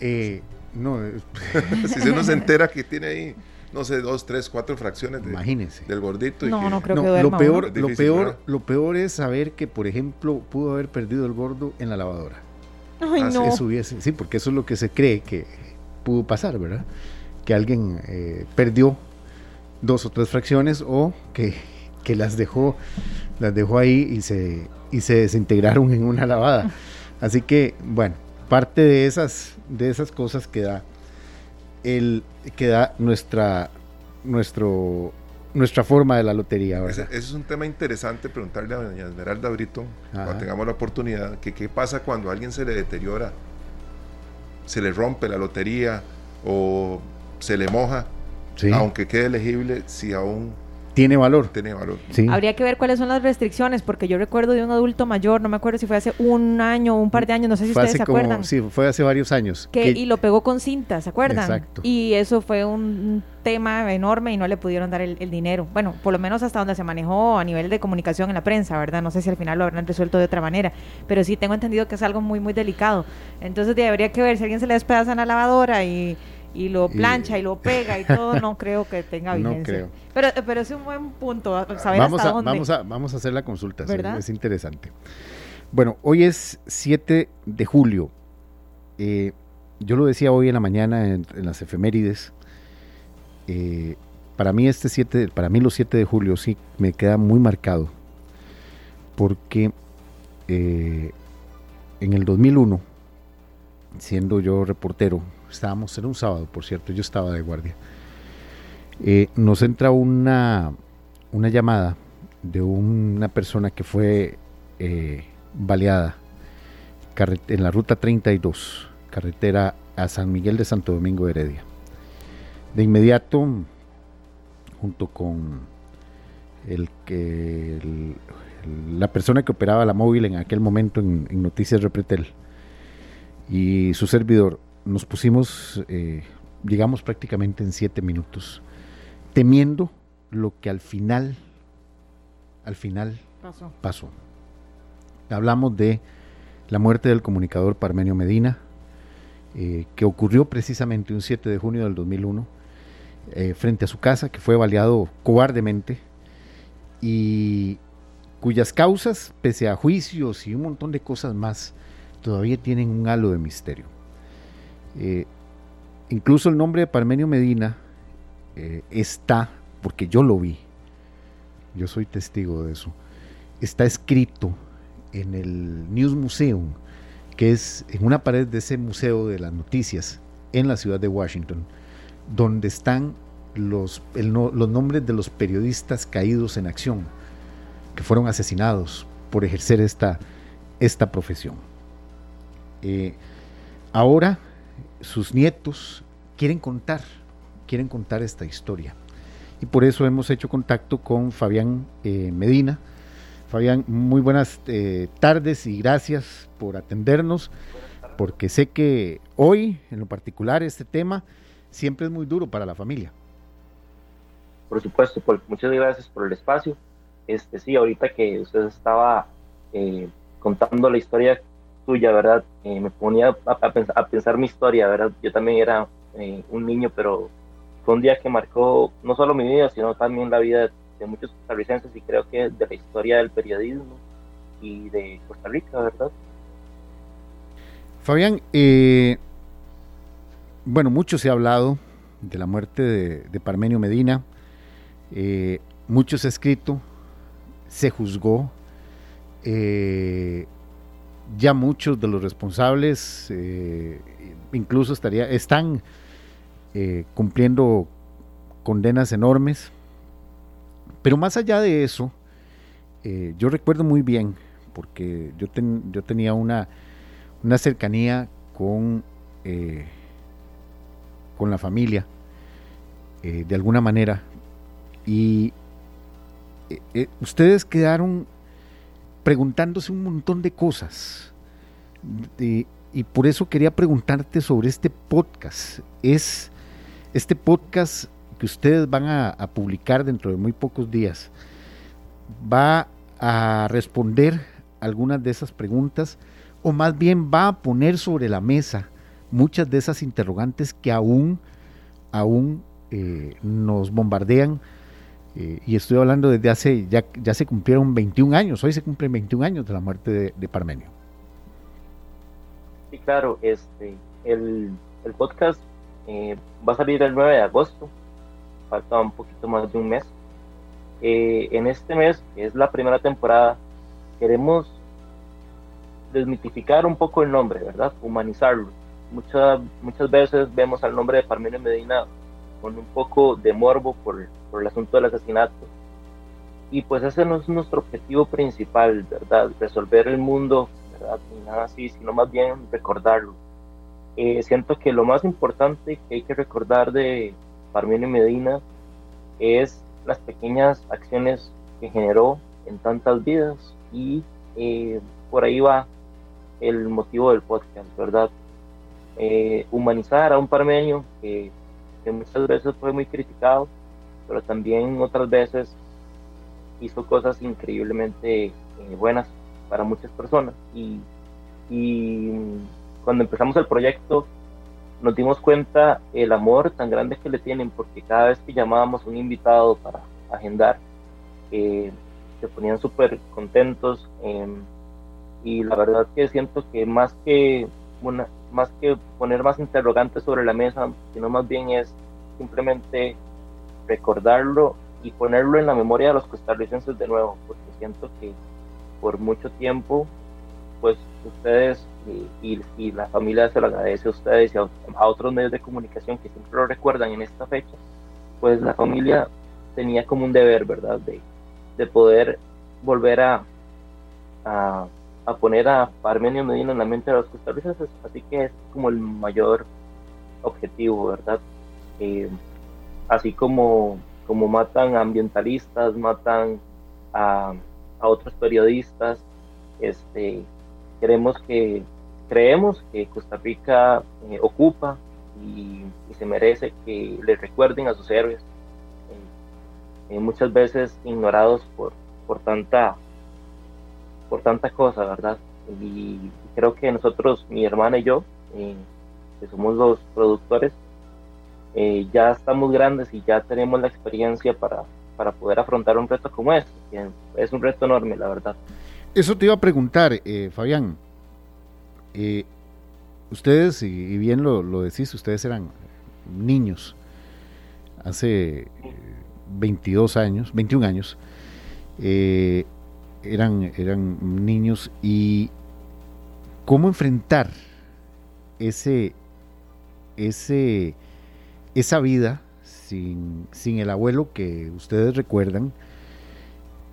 Eh, no. si uno se entera que tiene ahí, no sé, dos, tres, cuatro fracciones del gordito. no, no creo que lo peor, lo peor, lo peor es saber que, por ejemplo, pudo haber perdido el gordo en la lavadora. Ay, ah, no. sí, porque eso es lo que se cree que pudo pasar, ¿verdad? Que alguien eh, perdió dos o tres fracciones o que, que las dejó las dejó ahí y se y se desintegraron en una lavada. Así que, bueno, parte de esas, de esas cosas que da, el, que da nuestra, nuestro, nuestra forma de la lotería. Ese, es un tema interesante preguntarle a doña Esmeralda Brito, cuando tengamos la oportunidad, que qué pasa cuando a alguien se le deteriora, se le rompe la lotería o se le moja, aunque quede elegible, si aún tiene valor. Tiene valor. Habría que ver cuáles son las restricciones, porque yo recuerdo de un adulto mayor, no me acuerdo si fue hace un año o un par de años, no sé si ustedes se acuerdan. Sí, fue hace varios años. Que, y lo pegó con cinta, ¿se acuerdan? Exacto. Y eso fue un tema enorme y no le pudieron dar el, dinero. Bueno, por lo menos hasta donde se manejó a nivel de comunicación en la prensa, ¿verdad? No sé si al final lo habrán resuelto de otra manera, pero sí tengo entendido que es algo muy, muy delicado. Entonces debería que ver si alguien se le despedaza en la lavadora y y lo plancha y, lo pega y todo, no creo que tenga vigencia. No creo. Pero, es un buen punto, saber vamos hasta a, dónde. Vamos a, vamos a hacer la consulta, es interesante. Bueno, hoy es 7 de julio. Eh, yo lo decía hoy en la mañana en, las efemérides. Eh, para mí este 7, para mí los 7 de julio sí me queda muy marcado. Porque eh, en el 2001, siendo yo reportero, estábamos, en un sábado, por cierto, yo estaba de guardia, nos entra una, una llamada de una persona que fue baleada en la ruta 32, carretera a San Miguel de Santo Domingo de Heredia. De inmediato, junto con el que la persona que operaba la móvil en aquel momento en, Noticias Repretel y su servidor, nos pusimos, eh, digamos, prácticamente en siete minutos, temiendo lo que al final, al final pasó. Hablamos de la muerte del comunicador Parmenio Medina, eh, que ocurrió precisamente un 7 de junio del 2001, eh, frente a su casa, que fue baleado cobardemente y cuyas causas, pese a juicios y un montón de cosas más, todavía tienen un halo de misterio. Eh, incluso el nombre de Parmenio Medina está, porque yo lo vi, yo soy testigo de eso, está escrito en el News Museum, que es en una pared de ese museo de las noticias en la ciudad de Washington, donde están los, los nombres de los periodistas caídos en acción, que fueron asesinados por ejercer esta, esta profesión. Eh, ahora sus nietos quieren contar, quieren contar esta historia. Y por eso hemos hecho contacto con Fabián eh, Medina, Fabián, muy buenas eh, tardes y gracias por atendernos, porque sé que hoy, en lo particular, este tema siempre es muy duro para la familia. Por supuesto, muchas gracias por el espacio. Este sí, ahorita que usted estaba eh, contando la historia suya, ¿verdad? Eh, me ponía a, pensar, mi historia, ¿verdad? Yo también era un niño, pero fue un día que marcó no solo mi vida, sino también la vida de de muchos costarricenses y creo que de la historia del periodismo y de Costa Rica, ¿verdad? Fabián, eh, bueno, mucho se ha hablado de la muerte de, Parmenio Medina, eh, mucho se ha escrito, se juzgó, eh, ya muchos de los responsables incluso estaría, están cumpliendo condenas enormes. Pero más allá de eso, eh, yo recuerdo muy bien, porque yo, yo tenía una, una cercanía con, eh, con la familia, eh, de alguna manera, y ustedes quedaron preguntándose un montón de cosas. y por eso quería preguntarte sobre este podcast. Es este podcast que ustedes van a, publicar dentro de muy pocos días va a responder algunas de esas preguntas o más bien va a poner sobre la mesa muchas de esas interrogantes que aún, aún eh, nos bombardean. Eh, y estoy hablando desde hace, ya, ya se cumplieron 21 años, hoy se cumplen 21 años de la muerte de, Parmenio. Sí, claro, este, el, podcast eh, va a salir el 9 de agosto falta un poquito más de un mes. Eh, en este mes, que es la primera temporada, queremos desmitificar un poco el nombre, ¿verdad? Humanizarlo. Muchas, muchas veces vemos al nombre de Parmenio Medina con un poco de morbo por, el asunto del asesinato. Y pues ese no es nuestro objetivo principal, ¿verdad? Resolver el mundo, ¿verdad? Ni nada así, sino más bien recordarlo. Eh, siento que lo más importante que hay que recordar de, Parmenio Medina es las pequeñas acciones que generó en tantas vidas y eh, por ahí va el motivo del podcast, ¿verdad? Eh, humanizar a un parmenio que, muchas veces fue muy criticado, pero también otras veces hizo cosas increíblemente eh, buenas para muchas personas. Y, cuando empezamos el proyecto, nos dimos cuenta el amor tan grande que le tienen, porque cada vez que llamábamos un invitado para agendar, eh, se ponían súper contentos em, y la verdad que siento que más que una, más que poner más interrogantes sobre la mesa, sino más bien es simplemente recordarlo y ponerlo en la memoria de los costarricenses de nuevo, porque siento que por mucho tiempo, pues ustedes y, la familia se lo agradece a ustedes y a, otros medios de comunicación que siempre lo recuerdan en esta fecha, pues la familia tenía como un deber, ¿verdad? De, de poder volver a, a, poner a Parmenio Medina en la mente de los costarricenses, así que es como el mayor objetivo, ¿verdad? Eh, así como, como matan a ambientalistas, matan a, otros periodistas, este, queremos que creemos que Costa Rica eh, ocupa y, se merece que le recuerden a sus héroes, eh, muchas veces ignorados por, por tanta por tanta cosa, ¿verdad? Y creo que nosotros, mi hermana y yo, que somos los productores, ya estamos grandes y ya tenemos la experiencia para, para poder afrontar un reto como este, que es un reto enorme, la verdad. Eso te iba a preguntar, Fabián. Eh, ustedes, y, bien lo, decís, ustedes eran niños hace 22 años, 21 años, eh, eran, eran niños y cómo enfrentar ese, ese, esa vida sin, sin el abuelo que ustedes recuerdan,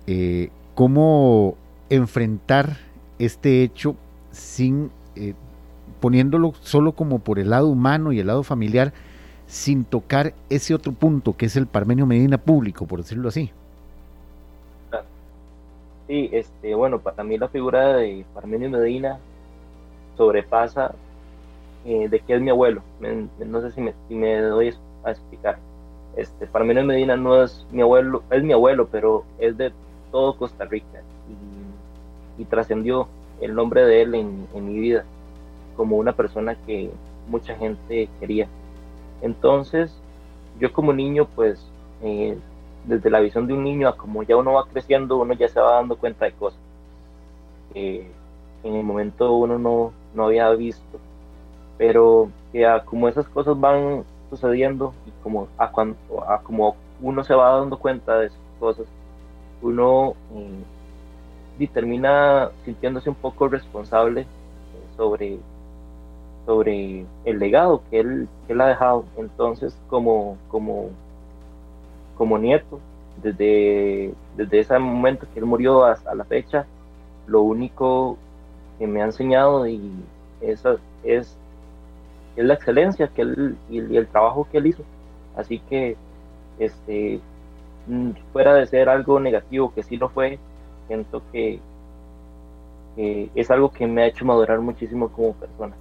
eh, cómo enfrentar este hecho sin eh, poniéndolo solo como por el lado humano y el lado familiar, sin tocar ese otro punto que es el Parmenio Medina público, por decirlo así. Sí, este, bueno, para mí la figura de Parmenio Medina sobrepasa eh, de qué es mi abuelo. no sé si me, si me doy a explicar. Este, Parmenio Medina no es mi abuelo, es mi abuelo, pero es de todo Costa Rica y trascendió el nombre de él en, mi vida como una persona que mucha gente quería. Entonces, yo como niño, pues, eh, desde la visión de un niño a como ya uno va creciendo, uno ya se va dando cuenta de cosas que en el momento uno no, no había visto. Pero que como esas cosas van sucediendo y como a, cuando, a como uno se va dando cuenta de esas cosas, uno eh, y termina sintiéndose un poco responsable eh, sobre, sobre el legado que él, él ha dejado. Entonces, como, como, como nieto, desde, desde ese momento que él murió hasta la fecha, lo único que me ha enseñado y esa es, es la excelencia que él y, el trabajo que él hizo. Así que, este, mm, fuera de ser algo negativo, que sí lo fue, siento que, es algo que me ha hecho madurar muchísimo como persona.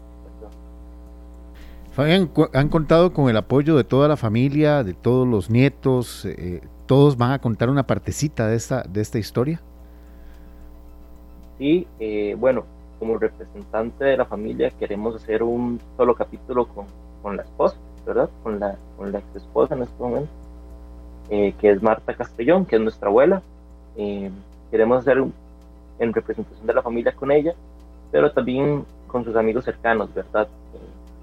Fabián, ¿han contado con el apoyo de toda la familia, de todos los nietos? Eh, ¿Todos van a contar una partecita de esta, de esta historia? Sí, eh, bueno, como representante de la familia queremos hacer un solo capítulo con, con la esposa, ¿verdad? Con la, con la ex esposa en este momento, eh, que es Marta Castellón, que es nuestra abuela queremos hacer en representación de la familia con ella, pero también con sus amigos cercanos, ¿verdad?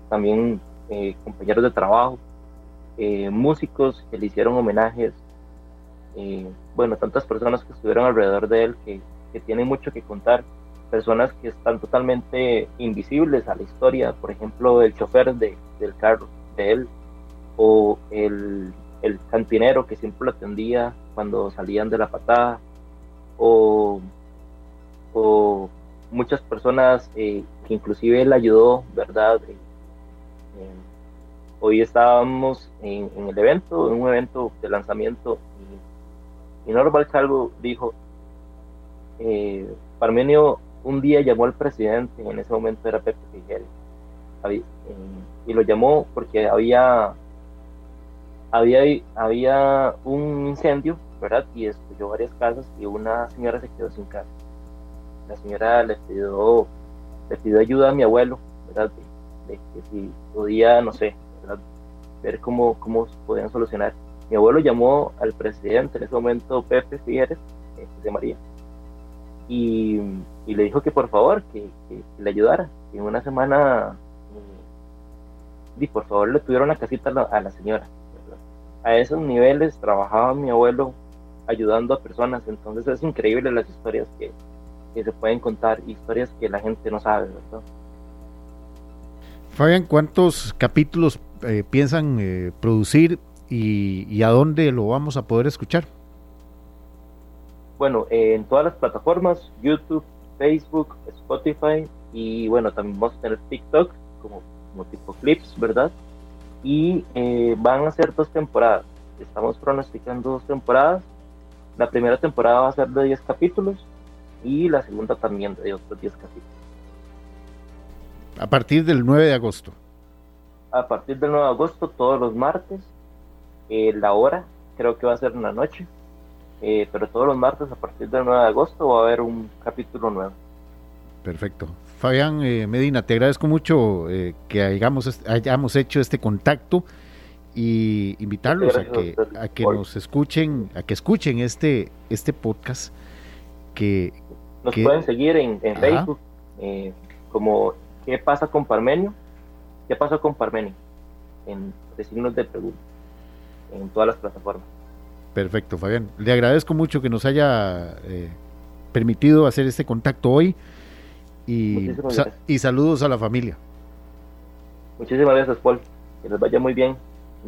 También eh, compañeros de trabajo, eh, músicos que le hicieron homenajes, eh, bueno, tantas personas que estuvieron alrededor de él que, que, tienen mucho que contar, personas que están totalmente invisibles a la historia, por ejemplo, el chofer de, del carro de él, o el, el cantinero que siempre lo atendía cuando salían de la patada, o, muchas personas que inclusive él ayudó, ¿verdad? Eh, eh, hoy estábamos en, el evento, en un evento de lanzamiento, y, Norval Calvo dijo, Parmenio un día llamó al presidente, en ese momento era Pepe Figueres, y lo llamó porque había había, había un incendio ¿verdad? Y destruyó varias casas y una señora se quedó sin casa. La señora le pidió, le pidió ayuda a mi abuelo, ¿verdad? De, que si podía, no sé, ver cómo, cómo podían solucionar. Mi abuelo llamó al presidente en ese momento, Pepe Figueres, de María, y, y le dijo que por favor, que, le ayudara. en una semana, y por favor le tuvieron la casita a la, señora. A esos niveles trabajaba mi abuelo ayudando a personas, entonces es increíble las historias que, se pueden contar, historias que la gente no sabe, ¿verdad? ¿cuántos capítulos eh, piensan eh, producir y, a dónde lo vamos a poder escuchar? Bueno, en todas las plataformas, YouTube, Facebook, Spotify y bueno, también vamos a tener TikTok como, como tipo clips, ¿verdad? Y eh, van a ser dos temporadas. Estamos pronosticando dos temporadas. La primera temporada va a ser de 10 capítulos y la segunda también de otros 10 capítulos. A partir del 9 de agosto. A partir del 9 de agosto, todos los martes, eh, la hora, creo que va a ser en la noche, eh, pero todos los martes a partir del 9 de agosto va a haber un capítulo nuevo. Perfecto. Fabián eh, Medina, te agradezco mucho que hayamos, hayamos hecho este contacto y invitarlos a que, a que nos escuchen, a que escuchen este, este podcast que... Nos pueden seguir en, Facebook como ¿Qué pasa con Parmenio? ¿Qué pasó con Parmenio? En de signos de pregunta, en todas las plataformas. Perfecto, Fabián. Le agradezco mucho que nos haya eh, permitido hacer este contacto hoy y, y saludos a la familia. Muchísimas gracias, Paul. Que les vaya muy bien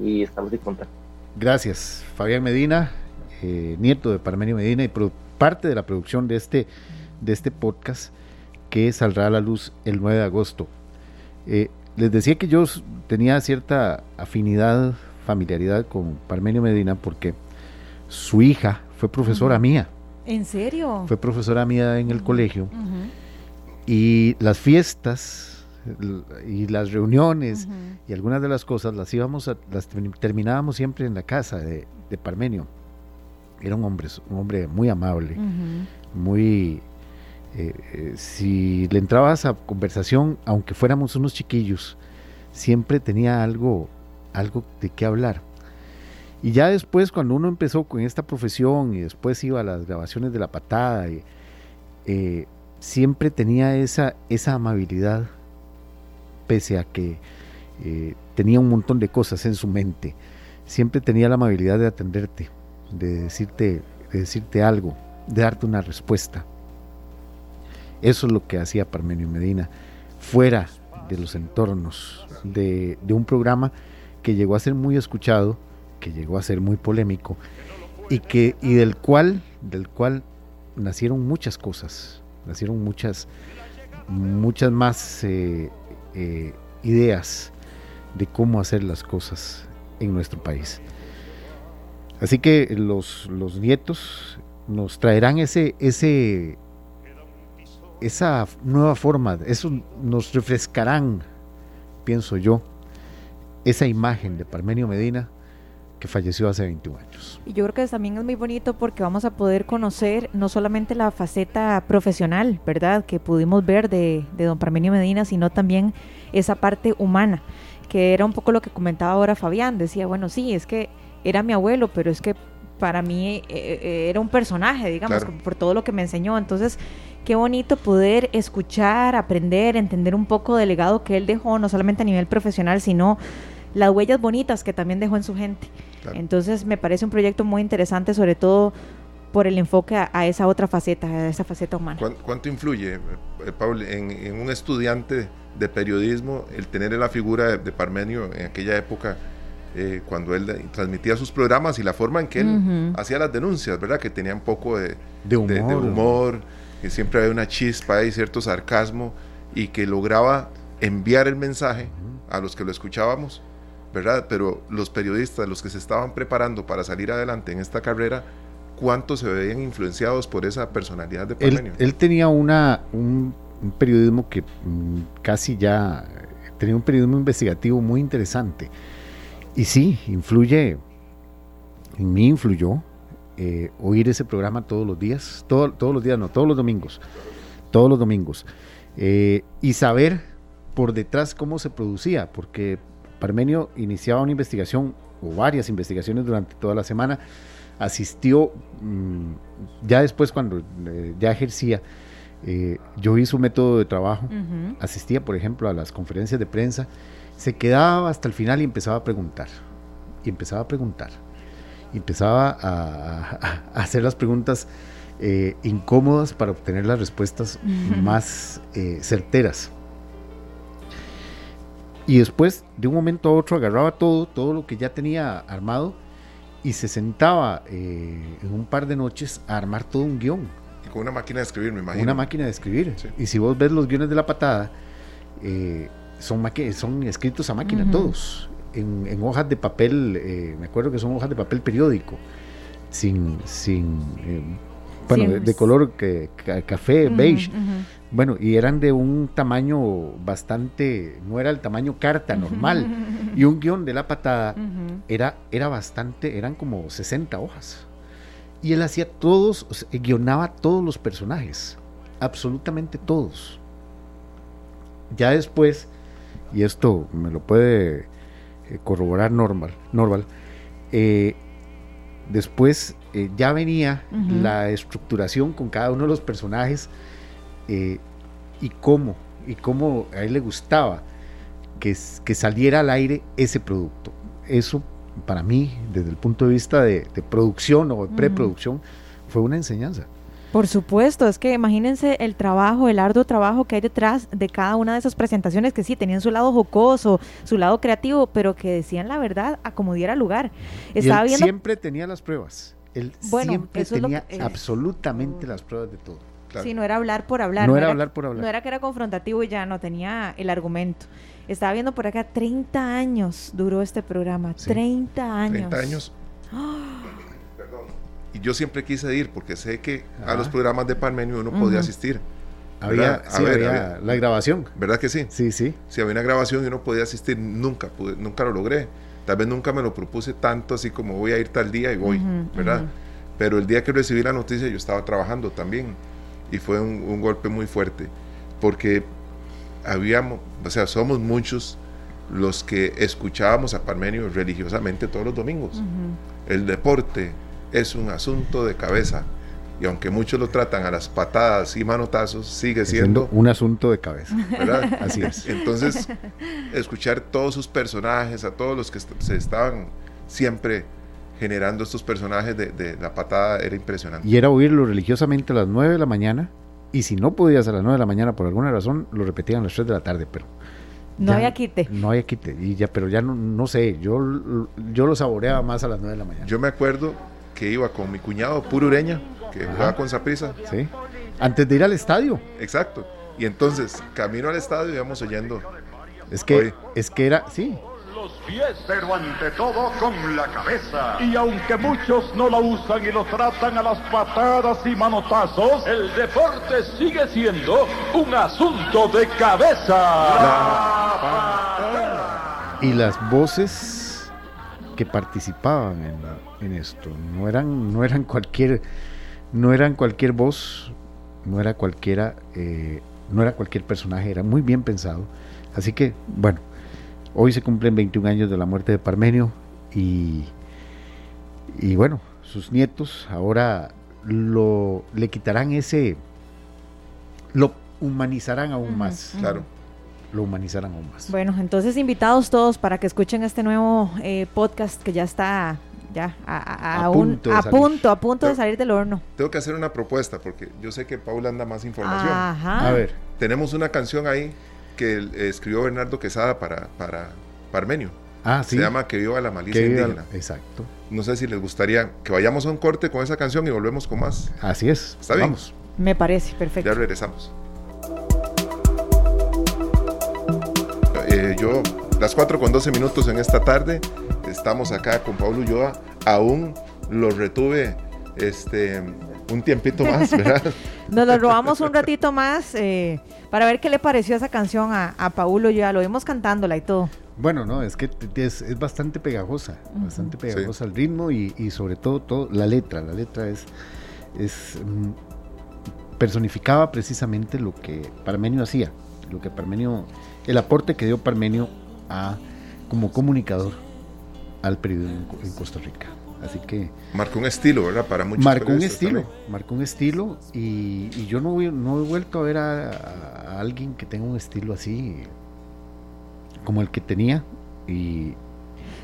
y estamos en contacto. Gracias, Fabián Medina, eh, nieto de Parmenio Medina y parte de la producción de este, de este podcast que saldrá a la luz el 9 de agosto. Eh, les decía que yo tenía cierta afinidad, familiaridad con Parmenio Medina porque su hija fue profesora mía. ¿En serio? Fue profesora mía en el colegio. Y las fiestas y las reuniones y algunas de las cosas las íbamos a, las terminábamos siempre en la casa de, Parmenio. Era un hombre, un hombre muy amable, muy eh, eh, si le entrabas a conversación, aunque fuéramos unos chiquillos, siempre tenía algo, algo de qué hablar. Y ya después, cuando uno empezó con esta profesión y después iba a las grabaciones de la patada, eh, siempre tenía esa, esa amabilidad, pese a que tenía un montón de cosas en su mente. Siempre tenía la amabilidad de atenderte, de decirte, de decirte algo, de darte una respuesta. Eso es lo que hacía Parmenio Medina, fuera de los entornos de, un programa que llegó a ser muy escuchado, que llegó a ser muy polémico y, que, y del, cual, del cual nacieron muchas cosas, nacieron muchas, muchas más eh, eh, ideas de cómo hacer las cosas en nuestro país. Así que los, los nietos nos traerán ese, ese, esa nueva forma, eso nos refrescarán, pienso yo, esa imagen de Parmenio Medina que falleció hace 21 años. Y yo creo que también es muy bonito porque vamos a poder conocer no solamente la faceta profesional, ¿verdad? Que pudimos ver de, don Parmenio Medina, sino también esa parte humana, que era un poco lo que comentaba ahora Fabián. Decía, bueno, sí, es que era mi abuelo, pero es que para mí eh, eh, era un personaje, digamos, por todo lo que me enseñó. Entonces, qué bonito poder escuchar, aprender, entender un poco del legado que él dejó, no solamente a nivel profesional, sino las huellas bonitas que también dejó en su gente. Entonces me parece un proyecto muy interesante, sobre todo por el enfoque a, esa otra faceta, a esa faceta humana. ¿Cuánto, influye, eh, Paul, en, un estudiante de periodismo el tener la figura de, Parmenio en aquella época? Eh, cuando él transmitía sus programas y la forma en que él hacía las denuncias, ¿verdad? Que tenía un poco de, de humor que siempre había una chispa y cierto sarcasmo y que lograba enviar el mensaje a los que lo escuchábamos, ¿verdad? Pero los periodistas, los que se estaban preparando para salir adelante en esta carrera, ¿cuánto se veían influenciados por esa personalidad de Parmenio? Él, tenía una, un, periodismo que mm, casi ya tenía un periodismo investigativo muy interesante. Y sí, influye, en mí influyó, eh, oír ese programa todos los días, todos los días, no, todos los domingos, todos los domingos, eh, y saber por detrás cómo se producía, porque Parmenio iniciaba una investigación o varias investigaciones durante toda la semana, asistió mm, ya después cuando eh, ya ejercía, Eh, yo vi su método de trabajo, asistía, por ejemplo, a las conferencias de prensa, se quedaba hasta el final y empezaba a preguntar, y empezaba a preguntar, empezaba a, hacer las preguntas eh, incómodas para obtener las respuestas más eh, certeras. Y después, de un momento a otro, agarraba todo, todo lo que ya tenía armado y se sentaba en un par de noches a armar todo un guion con una máquina de escribir, me imagino. Una máquina de escribir. Y si vos ves los guiones de la patada, eh, son, son escritos a máquina todos, en, hojas de papel, eh, me acuerdo que son hojas de papel periódico, sin, sin eh, bueno, de, color que, café, beige. Bueno, y eran de un tamaño bastante, no era el tamaño carta normal. y un guion de la patada era, era bastante, eran como 60 hojas. Y él hacía todos, guionaba todos los personajes, absolutamente todos. Ya después, y esto me lo puede corroborar Normal, Normal eh, después eh, ya venía la estructuración con cada uno de los personajes y cómo, y cómo a él le gustaba que, que saliera al aire ese producto. Eso para mí, desde el punto de vista de, producción o de preproducción, fue una enseñanza. Por supuesto, es que imagínense el trabajo, el arduo trabajo que hay detrás de cada una de esas presentaciones que sí tenían su lado jocoso, su lado creativo, pero que decían la verdad a como diera lugar. Estaba viendo... siempre tenía las pruebas. Él siempre tenía absolutamente las pruebas de todo. Sí, no era hablar por hablar. No, era, hablar por hablar. No era que era confrontativo y ya no tenía el argumento. Estaba viendo por acá, 30 años duró este programa. 30 años. 30 años. Perdón. Y yo siempre quise ir porque sé que a los programas de Parmenio uno podía asistir. Había, la grabación. ¿Verdad que sí? Sí, sí. Si había una grabación y uno podía asistir, nunca, nunca lo logré. Tal vez nunca me lo propuse tanto así como voy a ir tal día y voy, ¿verdad? Pero el día que recibí la noticia yo estaba trabajando también y fue un, un golpe muy fuerte porque habíamos, o sea, somos muchos los que escuchábamos a Parmenio religiosamente todos los domingos. El deporte es un asunto de cabeza. Y aunque muchos lo tratan a las patadas y manotazos, sigue siendo, un asunto de cabeza. ¿verdad? Así es. Entonces, escuchar todos sus personajes, a todos los que se estaban siempre generando estos personajes de, de, la patada, era impresionante. Y era oírlo religiosamente a las 9 de la mañana y si no podías a las 9 de la mañana por alguna razón, lo repetían a las 3 de la tarde, pero... No había quite. No había quite, y ya, pero ya no, no sé, yo, yo lo saboreaba más a las 9 de la mañana. Yo me acuerdo que iba con mi cuñado puro ureña, que jugaba con Saprisa. Sí. Antes de ir al estadio. Exacto. Y entonces, camino al estadio íbamos oyendo. Es que, es que era, sí, los pies, pero ante todo con la cabeza. Y aunque muchos no la usan y lo tratan a las patadas y manotazos, el deporte sigue siendo un asunto de cabeza. Y las voces que participaban en, esto no eran, no eran cualquier, no eran cualquier voz, no era cualquiera, eh, no era cualquier personaje, era muy bien pensado. Así que, bueno, Hoy se cumplen 21 años de la muerte de Parmenio y, y bueno, sus nietos ahora lo, le quitarán ese, lo humanizarán aún más. Claro. Lo humanizarán aún más. Bueno, entonces invitados todos para que escuchen este nuevo eh, podcast que ya está ya a, punto, a punto, a punto de salir del horno. Tengo que hacer una propuesta porque yo sé que Paula anda más información. A ver. Tenemos una canción ahí que escribió Bernardo Quesada para, para Parmenio. Ah, sí. Se llama Que viva la malicia indígena. Exacto. No sé si les gustaría que vayamos a un corte con esa canción y volvemos con más. Así es. ¿Está bien? Me parece, perfecto. Ya regresamos. Eh, yo, las 4 con 12 minutos en esta tarde, estamos acá con Pablo Ulloa. Aún lo retuve este, un tiempito más, ¿verdad? Nos lo robamos un ratito más eh, para ver qué le pareció esa canción a, a Paulo. Ya lo vimos cantándola y todo. Bueno, no, es que es, es bastante pegajosa, bastante pegajosa el ritmo y, y, sobre todo, todo la letra. La letra es, es mm, personificaba precisamente lo que Parmenio hacía, lo que Parmenio, el aporte que dio Parmenio a como comunicador al periodismo en Costa Rica. Así que... Marcó un estilo, ¿verdad? Para muchos. Marcó un estilo, marcó un estilo y, yo no, no he vuelto a ver a, alguien que tenga un estilo así como el que tenía y...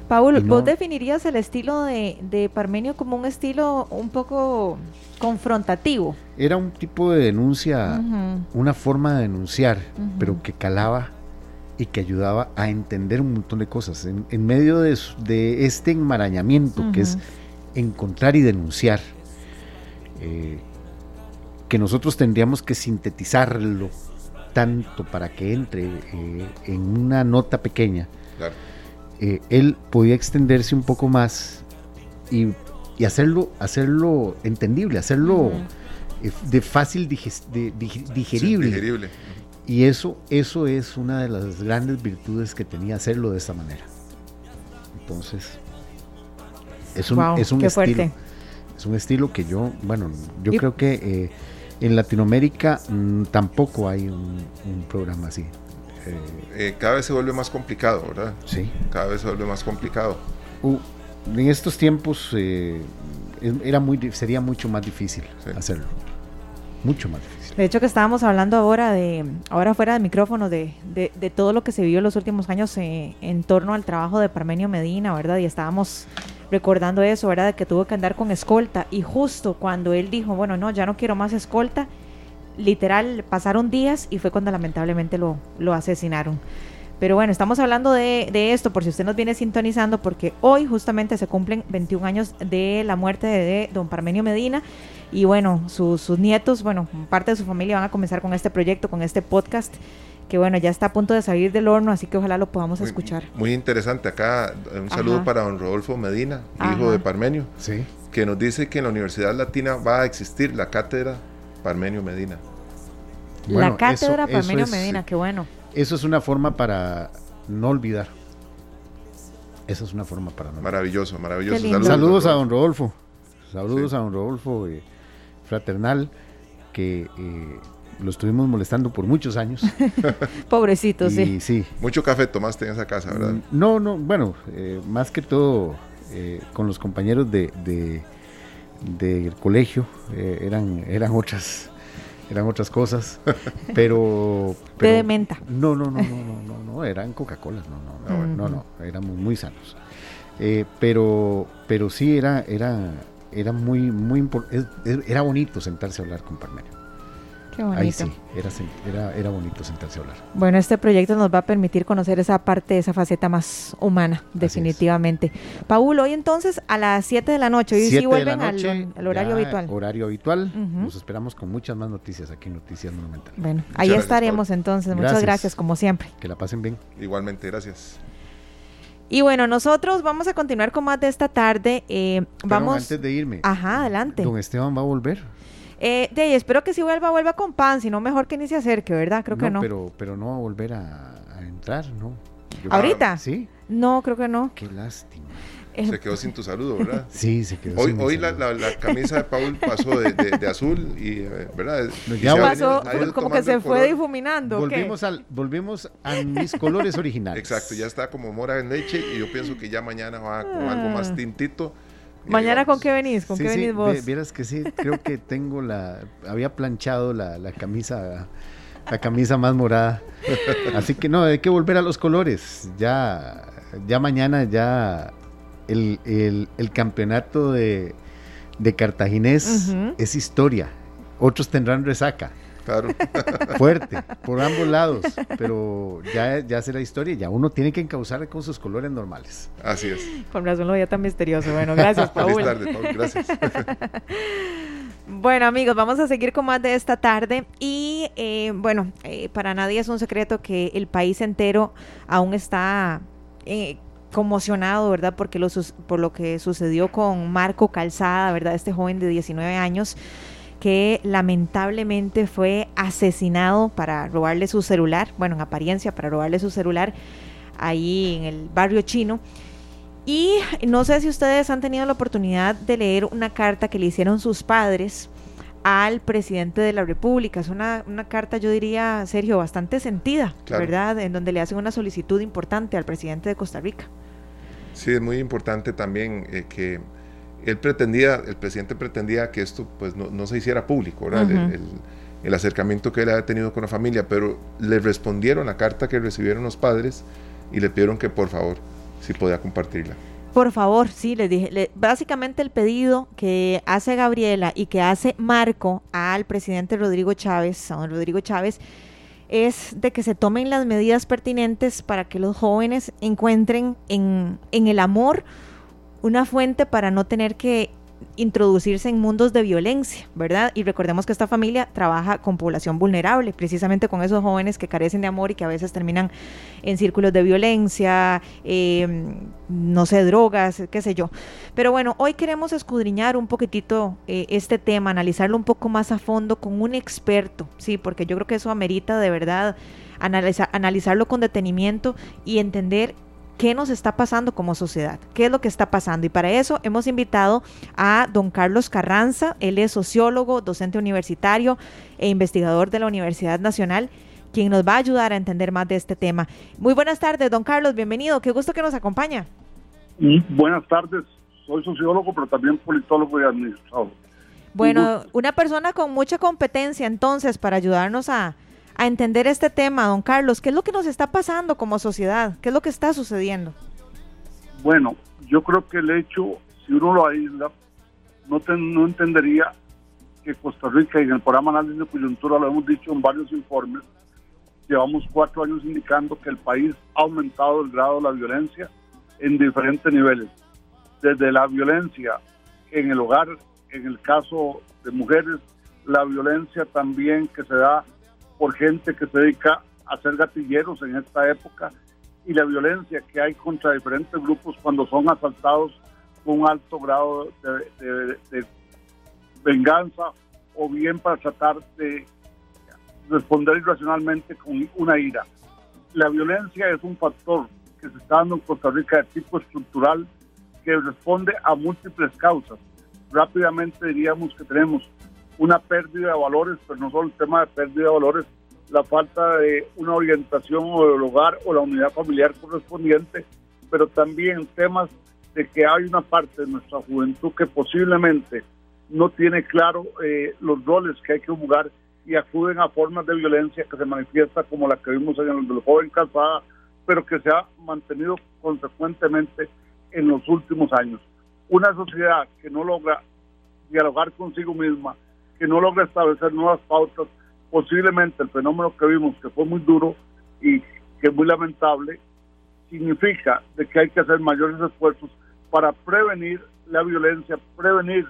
Paul, ¿vos definirías el estilo de, Parmenio como un estilo un poco confrontativo? Era un tipo de denuncia, una forma de denunciar, pero que calaba y que ayudaba a entender un montón de cosas. En, medio de, este enmarañamiento que es encontrar y denunciar, eh, que nosotros tendríamos que sintetizarlo tanto para que entre eh, en una nota pequeña, eh, él podía extenderse un poco más y, hacerlo, hacerlo entendible, hacerlo de fácil digerible. Y eso, eso es una de las grandes virtudes que tenía hacerlo de esta manera. Entonces, es un, es un estilo. Es un estilo que yo, bueno, yo creo que eh, en Latinoamérica mm, tampoco hay un, programa así. Eh, eh, cada vez se vuelve más complicado, ¿verdad? Sí. Cada vez se vuelve más complicado. en estos tiempos era muy, sería mucho más difícil hacerlo. Mucho más difícil. De hecho que estábamos hablando ahora de, ahora fuera de micrófono, de, de, todo lo que se vio en los últimos años eh, en torno al trabajo de Parmenio Medina, ¿verdad? Y estábamos recordando eso, ¿verdad? De que tuvo que andar con escolta. Y justo cuando él dijo, bueno, no, ya no quiero más escolta, literal pasaron días y fue cuando lamentablemente lo, lo asesinaron. Pero bueno, estamos hablando de, de, esto por si usted nos viene sintonizando, porque hoy justamente se cumplen 21 años de la muerte de don Parmenio Medina y bueno, sus, nietos, bueno, parte de su familia van a comenzar con este proyecto, con este podcast que bueno, ya está a punto de salir del horno, así que ojalá lo podamos escuchar. Muy interesante acá, un saludo para don Rodolfo Medina, hijo de Parmenio, sí. que nos dice que en la Universidad Latina va a existir la cátedra Parmenio Medina. la cátedra Parmenio Medina, qué bueno. Eso es una forma para no olvidar. Esa es una forma para no olvidar. Maravilloso, maravilloso. Saludos, Saludos a don Rodolfo. Saludos a don Rodolfo. Eh, fraternal que eh, lo estuvimos molestando por muchos años. Pobrecito, sí. sí. Mucho café tomaste en esa casa, ¿verdad? Mm, no, no, bueno, eh, más que todo eh, con los compañeros de, del colegio, eran, eran otras eran otras cosas, pero, pero de menta. No, no, no, no, no, no, no, eran Coca-Cola, no, no, no, no, no, éramos muy sanos. pero, pero sí era, era, era muy, muy era bonito sentarse a hablar con Parmenio. Qué bonito. Ahí sí, era, era, bonito sentarse a hablar. Bueno, este proyecto nos va a permitir conocer esa parte, esa faceta más humana, definitivamente. Paul, hoy entonces a las 7 de la noche, hoy sí vuelven al, horario habitual. Horario habitual, nos esperamos con muchas más noticias aquí en Noticias Monumentales. Bueno, ahí estaremos entonces, muchas gracias como siempre. Que la pasen bien. Igualmente, gracias. Y bueno, nosotros vamos a continuar con más de esta tarde. Eh, vamos. Antes de irme. Ajá, adelante. Don Esteban va a volver. Eh, de ahí, espero que si vuelva, vuelva con pan, si no, mejor que ni se acerque, ¿verdad? Creo que no. Pero, pero no va a volver a, entrar, ¿no? ¿Ahorita? Sí. No, creo que no. Qué lástima. Se quedó sin tu saludo, ¿verdad? Sí, se quedó hoy, sin Hoy la, la, camisa de Paul pasó de, de, azul y, eh, ¿verdad? ya pasó, como que se fue difuminando. Volvimos, al, volvimos a mis colores originales. Exacto, ya está como mora en leche y yo pienso que ya mañana va con algo más ah. tintito. ¿Mañana con qué venís? ¿Con qué venís vos? Vieras que sí, creo que tengo la... Había planchado la, la camisa la camisa más morada. Así que no, hay que volver a los colores. Ya, ya mañana ya el, campeonato de, de Cartaginés es historia. Otros tendrán resaca. Claro. Fuerte, por ambos lados. Pero ya, ya será historia. Ya uno tiene que encauzar con sus colores normales. Así es. Con razón lo veía tan misterioso. Bueno, gracias, Paul. Gracias. Bueno amigos, vamos a seguir con más de esta tarde y eh, bueno, eh, para nadie es un secreto que el país entero aún está eh, conmocionado, ¿verdad? Porque lo, por lo que sucedió con Marco Calzada, ¿verdad? Este joven de 19 años que lamentablemente fue asesinado para robarle su celular, bueno, en apariencia, para robarle su celular ahí en el barrio chino. Y no sé si ustedes han tenido la oportunidad de leer una carta que le hicieron sus padres al presidente de la República. Es una, carta, yo diría, Sergio, bastante sentida, ¿verdad? En donde le hacen una solicitud importante al presidente de Costa Rica. Sí, es muy importante también eh, que él pretendía, el presidente pretendía que esto pues no, se hiciera público, el, el, acercamiento que él había tenido con la familia, pero le respondieron la carta que recibieron los padres y le pidieron que por favor, si podía compartirla. Por favor, sí, les dije. básicamente el pedido que hace Gabriela y que hace Marco al presidente Rodrigo Chávez, a don Rodrigo Chávez, es de que se tomen las medidas pertinentes para que los jóvenes encuentren en, en el amor una fuente para no tener que introducirse en mundos de violencia, ¿verdad? Y recordemos que esta familia trabaja con población vulnerable, precisamente con esos jóvenes que carecen de amor y que a veces terminan en círculos de violencia, em, no sé, drogas, qué sé yo. Pero bueno, hoy queremos escudriñar un poquitito eh, este tema, analizarlo un poco más a fondo con un experto, sí, porque yo creo que eso amerita de verdad analizarlo con detenimiento y entender qué nos está pasando como sociedad, qué es lo que está pasando. Y para eso hemos invitado a don Carlos Carranza, él es sociólogo, docente universitario e investigador de la Universidad Nacional, quien nos va a ayudar a entender más de este tema. Muy buenas tardes, don Carlos, bienvenido, qué gusto que nos acompaña. Buenas tardes, soy sociólogo, pero también politólogo y administrador. Bueno, una persona con mucha competencia entonces para ayudarnos a, a entender este tema, don Carlos. ¿Qué es lo que nos está pasando como sociedad? ¿Qué es lo que está sucediendo? Bueno, yo creo que el hecho, si uno lo aísla, no, no entendería que Costa Rica, y en el programa Análisis de Coyuntura lo hemos dicho en varios informes, llevamos cuatro años indicando que el país ha aumentado el grado de la violencia en diferentes niveles. Desde la violencia en el hogar, en el caso de mujeres, la violencia también que se da por gente que se dedica a ser gatilleros en esta época y la violencia que hay contra diferentes grupos cuando son asaltados con un alto grado de, venganza o bien para tratar de responder irracionalmente con una ira. La violencia es un factor que se está dando en Costa Rica de tipo estructural que responde a múltiples causas. Rápidamente diríamos que tenemos una pérdida de valores, pero no solo el tema de pérdida de valores, la falta de una orientación o del hogar o la unidad familiar correspondiente, pero también temas de que hay una parte de nuestra juventud que posiblemente no tiene claro eh, los roles que hay que jugar y acuden a formas de violencia que se manifiesta como la que vimos en el joven casada, pero que se ha mantenido consecuentemente en los últimos años. Una sociedad que no logra dialogar consigo misma, que no logra establecer nuevas pautas, posiblemente el fenómeno que vimos, que fue muy duro y que es muy lamentable, significa de que hay que hacer mayores esfuerzos para prevenir la violencia, prevenir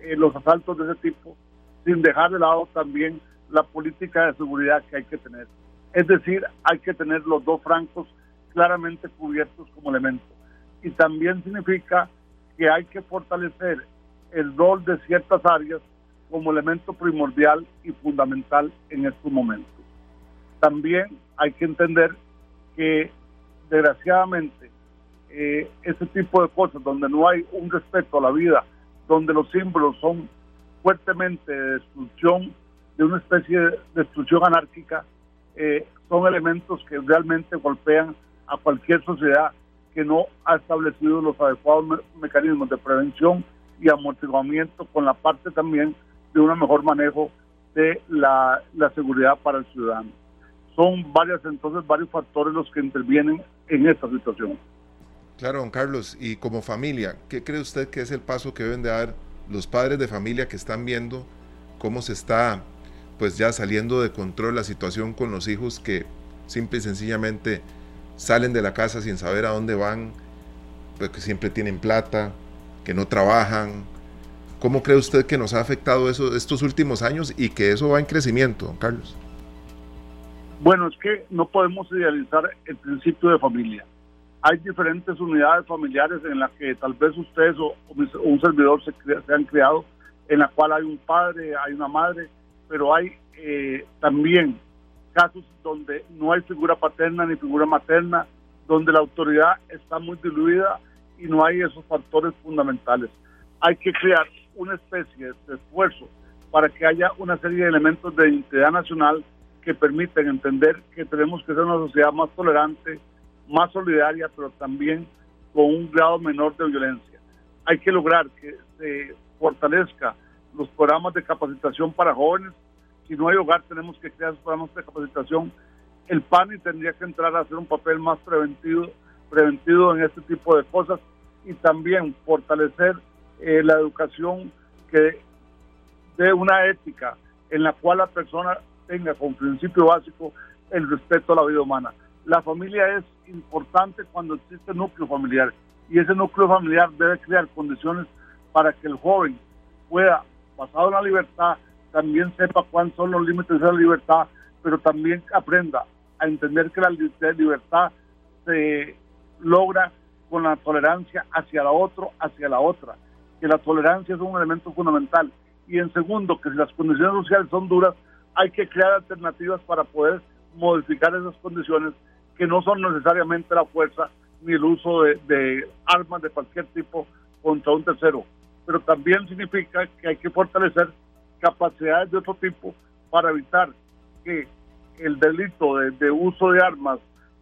eh, los asaltos de ese tipo, sin dejar de lado también la política de seguridad que hay que tener. Es decir, hay que tener los dos francos claramente cubiertos como elemento. Y también significa que hay que fortalecer el rol de ciertas áreas como elemento primordial y fundamental en estos momentos. También hay que entender que desgraciadamente eh, ese tipo de cosas donde no hay un respeto a la vida, donde los símbolos son fuertemente de destrucción, de una especie de destrucción anárquica, eh, son elementos que realmente golpean a cualquier sociedad que no ha establecido los adecuados mecanismos de prevención y amortiguamiento con la parte también de un mejor manejo de la, seguridad para el ciudadano. Son varias, entonces, varios factores los que intervienen en esta situación. Claro, don Carlos, y como familia, ¿qué cree usted que es el paso que deben de dar los padres de familia que están viendo cómo se está pues ya saliendo de control la situación con los hijos que simple y sencillamente salen de la casa sin saber a dónde van, pues que siempre tienen plata, que no trabajan, ¿Cómo cree usted que nos ha afectado eso estos últimos años y que eso va en crecimiento, don Carlos? Bueno, es que no podemos idealizar el principio de familia. Hay diferentes unidades familiares en las que tal vez ustedes o, un servidor se, se, han creado, en la cual hay un padre, hay una madre, pero hay eh, también casos donde no hay figura paterna ni figura materna, donde la autoridad está muy diluida y no hay esos factores fundamentales. Hay que crear una especie de esfuerzo para que haya una serie de elementos de identidad nacional que permiten entender que tenemos que ser una sociedad más tolerante, más solidaria, pero también con un grado menor de violencia. hay que lograr que se fortalezca los programas de capacitación para jóvenes. Si no hay hogar, tenemos que crear programas de capacitación. El PANI tendría que entrar a hacer un papel más preventivo, preventivo en este tipo de cosas y también fortalecer eh, la educación que dé una ética en la cual la persona tenga como principio básico el respeto a la vida humana. La familia es importante cuando existe núcleo familiar y ese núcleo familiar debe crear condiciones para que el joven pueda, basado en la libertad, también sepa cuáles son los límites de la libertad, pero también aprenda a entender que la libertad se logra con la tolerancia hacia la otro, hacia la otra, que la tolerancia es un elemento fundamental. Y en segundo, que si las condiciones sociales son duras, hay que crear alternativas para poder modificar esas condiciones que no son necesariamente la fuerza ni el uso de, armas de cualquier tipo contra un tercero. Pero también significa que hay que fortalecer capacidades de otro tipo para evitar que el delito de, uso de armas,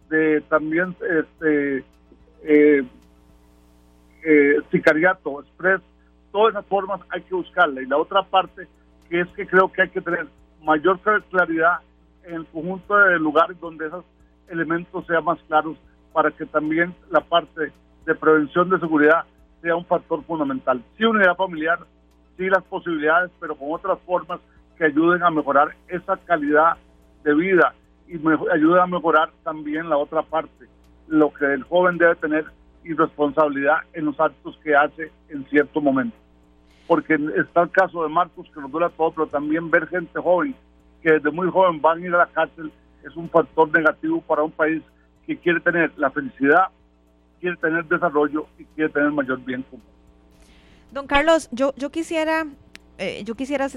de también este eh, eh, sicariato, express, todas esas formas hay que buscarla. Y la otra parte que es que creo que hay que tener mayor claridad en el conjunto de lugares donde esos elementos sean más claros para que también la parte de prevención de seguridad sea un factor fundamental. Sí, unidad familiar, sí las posibilidades, pero con otras formas que ayuden a mejorar esa calidad de vida y ayuden a mejorar también la otra parte, lo que el joven debe tener y responsabilidad en los actos que hace en cierto momento. Porque está el caso de Marcos que nos duele a todos, pero también ver gente joven que desde muy joven van a ir a la cárcel es un factor negativo para un país que quiere tener la felicidad, quiere tener desarrollo y quiere tener mayor bien común. Don Carlos, yo, yo quisiera eh, yo quisiera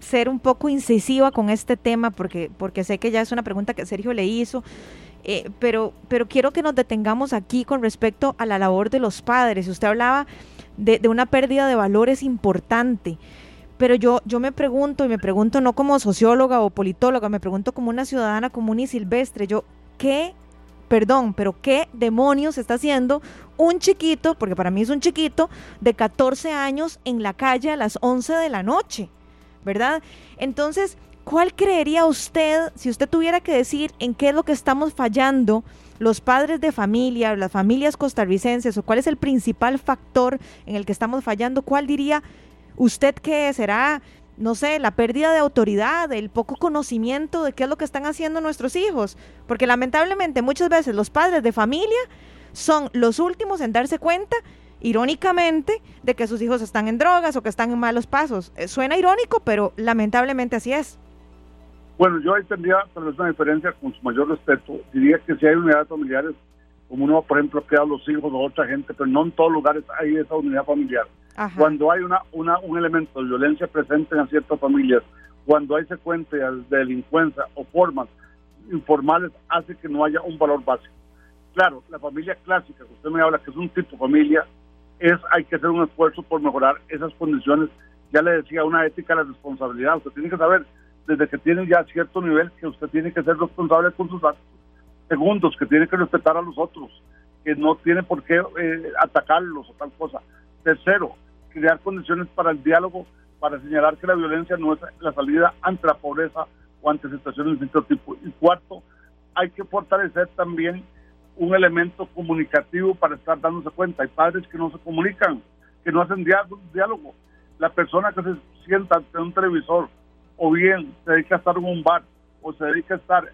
ser un poco incisiva con este tema porque, porque sé que ya es una pregunta que Sergio le hizo, eh, pero, pero quiero que nos detengamos aquí con respecto a la labor de los padres. Usted hablaba de, de una pérdida de valores importante. Pero yo, yo me pregunto, y me pregunto no como socióloga o politóloga, me pregunto como una ciudadana común y silvestre, yo, ¿qué, perdón, pero qué demonios está haciendo un chiquito, porque para mí es un chiquito, de 14 años en la calle a las 11 de la noche, ¿verdad? Entonces, ¿cuál creería usted, si usted tuviera que decir en qué es lo que estamos fallando? los padres de familia, las familias costarricenses, o cuál es el principal factor en el que estamos fallando, ¿cuál diría ¿Usted qué será, no sé, la pérdida de autoridad, el poco conocimiento de qué es lo que están haciendo nuestros hijos? Porque lamentablemente muchas veces los padres de familia son los últimos en darse cuenta, irónicamente, de que sus hijos están en drogas o que están en malos pasos. Eh, suena irónico, pero lamentablemente así es. Bueno, yo ahí tendría tal vez una diferencia con su mayor respeto. Diría que si hay unidades familiares, como uno, por ejemplo, queda los hijos de otra gente, pero no en todos lugares hay esa unidad familiar. Cuando hay una, una, un elemento de violencia presente en ciertas familias, cuando hay secuencias de delincuencia o formas informales, hace que no haya un valor básico. Claro, la familia clásica, que usted me habla que es un tipo de familia, es hay que hacer un esfuerzo por mejorar esas condiciones. Ya le decía, una ética de la responsabilidad. Usted tiene que saber, desde que tiene ya cierto nivel, que usted tiene que ser responsable con sus actos. Segundos, que tiene que respetar a los otros, que no tiene por qué eh, atacarlos o tal cosa. Tercero, crear condiciones para el diálogo, para señalar que la violencia no es la salida ante la pobreza o ante situaciones de este tipo. Y cuarto, hay que fortalecer también un elemento comunicativo para estar dándose cuenta. Hay padres que no se comunican, que no hacen diálogo. La persona que se sienta ante un televisor o bien se dedica a estar en un bar o se dedica a estar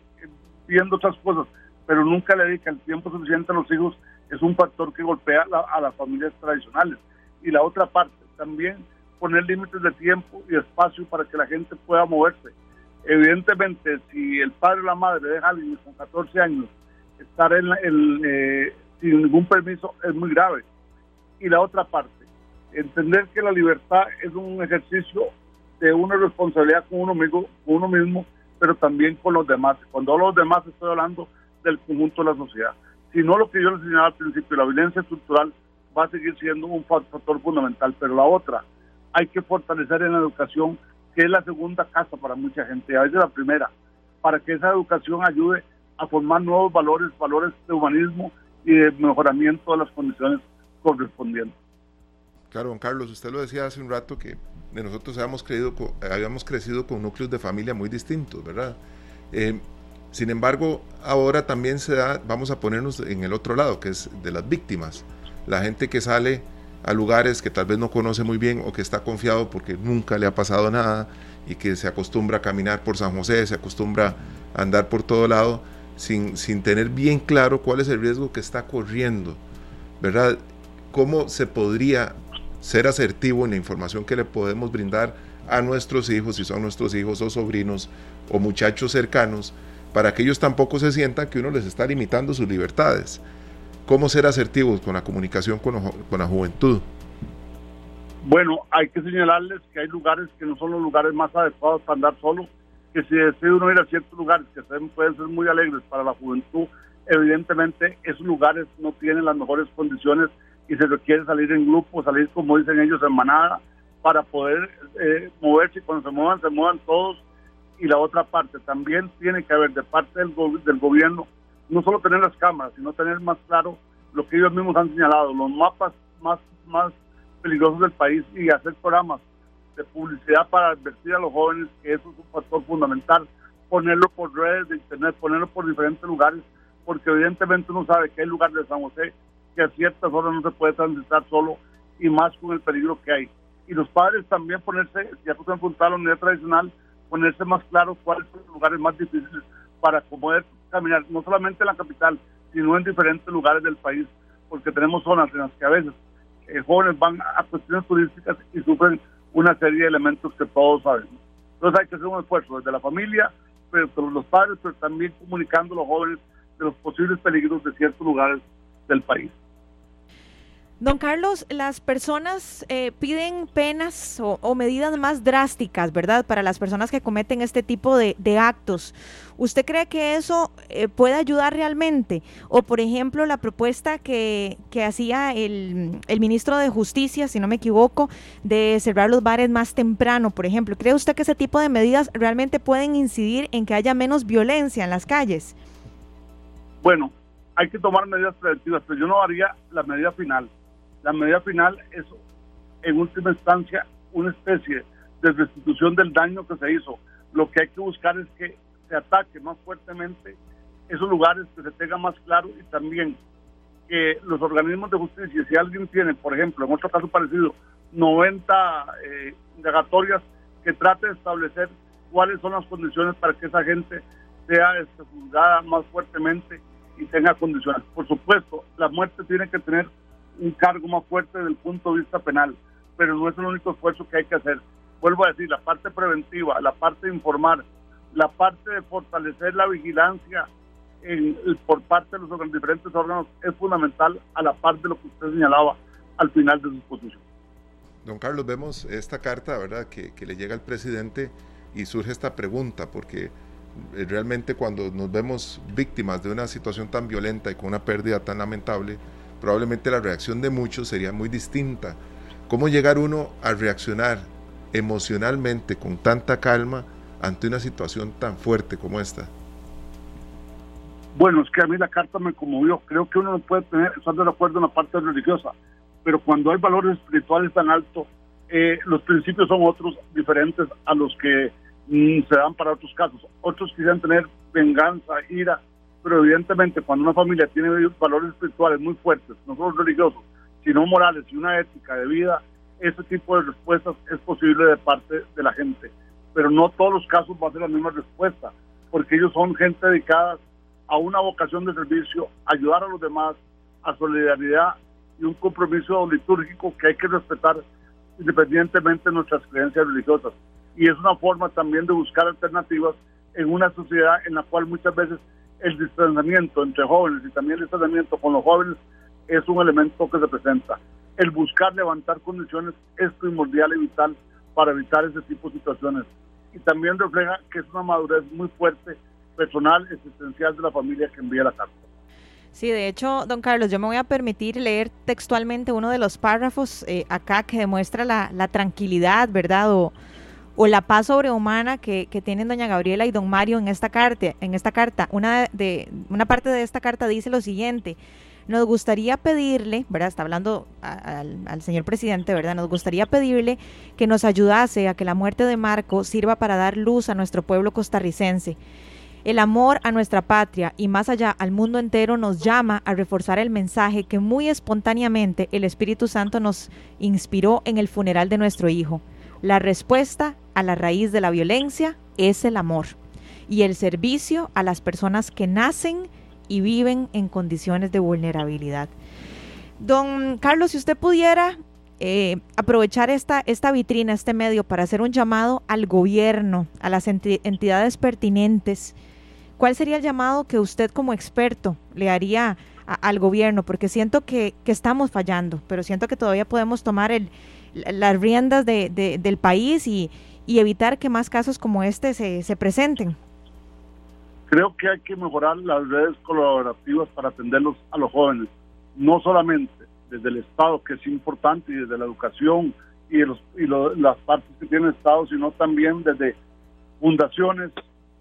viendo otras cosas, pero nunca le dedica el tiempo suficiente a los hijos, es un factor que golpea a las familias tradicionales y la otra parte, también poner límites de tiempo y espacio para que la gente pueda moverse. Evidentemente, si el padre o la madre deja a alguien con 14 años estar eh, sin ningún permiso es muy grave. Y la otra parte, entender que la libertad es un ejercicio de una responsabilidad con uno mismo, uno mismo pero también con los demás. Cuando hablo de los demás estoy hablando del conjunto de la sociedad. Si no lo que yo les señalaba al principio, la violencia estructural va a seguir siendo un factor fundamental, pero la otra, hay que fortalecer en la educación, que es la segunda casa para mucha gente, a veces la primera, para que esa educación ayude a formar nuevos valores, valores de humanismo y de mejoramiento de las condiciones correspondientes. Claro, don Carlos, usted lo decía hace un rato que de nosotros habíamos, creído, habíamos crecido con núcleos de familia muy distintos, ¿verdad? Eh, sin embargo, ahora también se da, vamos a ponernos en el otro lado, que es de las víctimas. La gente que sale a lugares que tal vez no conoce muy bien o que está confiado porque nunca le ha pasado nada y que se acostumbra a caminar por San José, se acostumbra a andar por todo lado sin, sin tener bien claro cuál es el riesgo que está corriendo, ¿verdad? ¿Cómo se podría ser asertivo en la información que le podemos brindar a nuestros hijos, si son nuestros hijos o sobrinos o muchachos cercanos, para que ellos tampoco se sientan que uno les está limitando sus libertades. ¿Cómo ser asertivos con la comunicación con, la juventud? Bueno, hay que señalarles que hay lugares que no son los lugares más adecuados para andar solo, que si decide uno ir a ciertos lugares que pueden ser muy alegres para la juventud, evidentemente esos lugares no tienen las mejores condiciones y se requiere salir en grupo, salir como dicen ellos en manada para poder eh, moverse y cuando se muevan, se muevan todos. Y la otra parte, también tiene que haber de parte del, del gobierno, no solo tener las cámaras, sino tener más claro lo que ellos mismos han señalado, los mapas más, más peligrosos del país y hacer programas de publicidad para advertir a los jóvenes que eso es un factor fundamental, ponerlo por redes de internet, ponerlo por diferentes lugares, porque evidentemente uno sabe que hay lugares de San José que a ciertas horas no se puede transitar solo y más con el peligro que hay. Y los padres también ponerse, ya que se a la unidad tradicional, ponerse más claro cuáles son los lugares más difíciles para poder caminar, no solamente en la capital, sino en diferentes lugares del país, porque tenemos zonas en las que a veces eh, jóvenes van a cuestiones turísticas y sufren una serie de elementos que todos sabemos. Entonces hay que hacer un esfuerzo desde la familia, pero los padres, pero también comunicando a los jóvenes de los posibles peligros de ciertos lugares del país. Don Carlos, las personas eh, piden penas o, medidas más drásticas, ¿verdad? Para las personas que cometen este tipo de, actos. ¿Usted cree que eso eh, puede ayudar realmente? O, por ejemplo, la propuesta que, hacía el, el, ministro de Justicia, si no me equivoco, de cerrar los bares más temprano, por ejemplo. ¿Cree usted que ese tipo de medidas realmente pueden incidir en que haya menos violencia en las calles? Bueno, hay que tomar medidas preventivas, pero yo no haría la medida final la medida final es, en última instancia, una especie de restitución del daño que se hizo. Lo que hay que buscar es que se ataque más fuertemente esos lugares, que se tenga más claro y también que los organismos de justicia, si alguien tiene, por ejemplo, en otro caso parecido, 90 eh, indagatorias, que trate de establecer cuáles son las condiciones para que esa gente sea este, juzgada más fuertemente y tenga condiciones. Por supuesto, la muerte tiene que tener un cargo más fuerte desde el punto de vista penal, pero no es el único esfuerzo que hay que hacer. Vuelvo a decir, la parte preventiva, la parte de informar, la parte de fortalecer la vigilancia en, por parte de los diferentes órganos es fundamental a la parte de lo que usted señalaba al final de su exposición. Don Carlos, vemos esta carta, ¿verdad?, que, que le llega al presidente y surge esta pregunta, porque eh, realmente cuando nos vemos víctimas de una situación tan violenta y con una pérdida tan lamentable, probablemente la reacción de muchos sería muy distinta. ¿Cómo llegar uno a reaccionar emocionalmente con tanta calma ante una situación tan fuerte como esta? Bueno, es que a mí la carta me conmovió. Creo que uno no puede tener, de acuerdo en la parte religiosa, pero cuando hay valores espirituales tan altos, eh, los principios son otros, diferentes a los que mm, se dan para otros casos. Otros quisieran tener venganza, ira, pero evidentemente cuando una familia tiene valores espirituales muy fuertes, no solo religiosos, sino morales y una ética de vida, ese tipo de respuestas es posible de parte de la gente. Pero no todos los casos van a ser la misma respuesta, porque ellos son gente dedicada a una vocación de servicio, ayudar a los demás, a solidaridad y un compromiso litúrgico que hay que respetar independientemente de nuestras creencias religiosas. Y es una forma también de buscar alternativas en una sociedad en la cual muchas veces el distanciamiento entre jóvenes y también el distanciamiento con los jóvenes es un elemento que se presenta. El buscar levantar condiciones es primordial y vital para evitar ese tipo de situaciones. Y también refleja que es una madurez muy fuerte, personal, existencial de la familia que envía la carta. Sí, de hecho, don Carlos, yo me voy a permitir leer textualmente uno de los párrafos eh, acá que demuestra la, la tranquilidad, ¿verdad? O, o la paz sobrehumana que, tienen doña Gabriela y don Mario en esta carta. En esta carta. Una, de, una parte de esta carta dice lo siguiente. nos gustaría pedirle, ¿verdad? Está hablando al, señor presidente, ¿verdad? Nos gustaría pedirle que nos ayudase a que la muerte de Marco sirva para dar luz a nuestro pueblo costarricense. El amor a nuestra patria y más allá al mundo entero nos llama a reforzar el mensaje que muy espontáneamente el Espíritu Santo nos inspiró en el funeral de nuestro hijo. La respuesta a la raíz de la violencia es el amor y el servicio a las personas que nacen y viven en condiciones de vulnerabilidad. Don Carlos, si usted pudiera eh, aprovechar esta, esta vitrina, este medio, para hacer un llamado al gobierno, a las entidades pertinentes, ¿cuál sería el llamado que usted como experto le haría al gobierno? Porque siento que, estamos fallando, pero siento que todavía podemos tomar el, las riendas del país y, evitar que más casos como este se, se presenten. Creo que hay que mejorar las redes colaborativas para atenderlos a los jóvenes, no solamente desde el Estado, que es importante, y desde la educación y, los, y las partes que tiene el Estado, sino también desde fundaciones,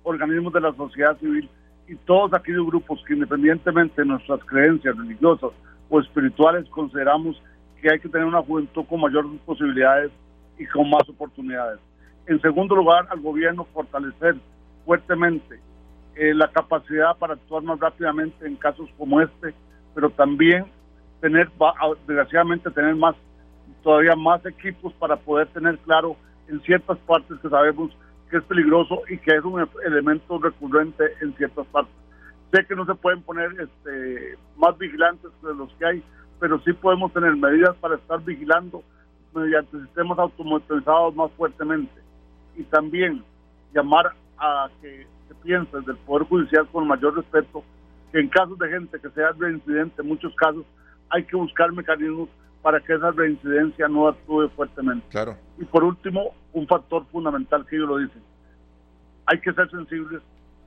organismos de la sociedad civil y todos aquellos grupos que independientemente de nuestras creencias religiosas o espirituales consideramos que hay que tener una juventud con mayores posibilidades y con más oportunidades. En segundo lugar, al gobierno fortalecer fuertemente eh, la capacidad para actuar más rápidamente en casos como este, pero también tener, desgraciadamente, tener más, todavía más equipos para poder tener claro en ciertas partes que sabemos que es peligroso y que es un elemento recurrente en ciertas partes. Sé que no se pueden poner este, más vigilantes de los que hay, pero sí podemos tener medidas para estar vigilando mediante sistemas automatizados más fuertemente. Y también llamar a que se piense desde el Poder Judicial con mayor respeto que en casos de gente que sea reincidente, en muchos casos, hay que buscar mecanismos para que esa reincidencia no actúe fuertemente. Claro. Y por último, un factor fundamental que ellos lo dicen, hay que ser sensibles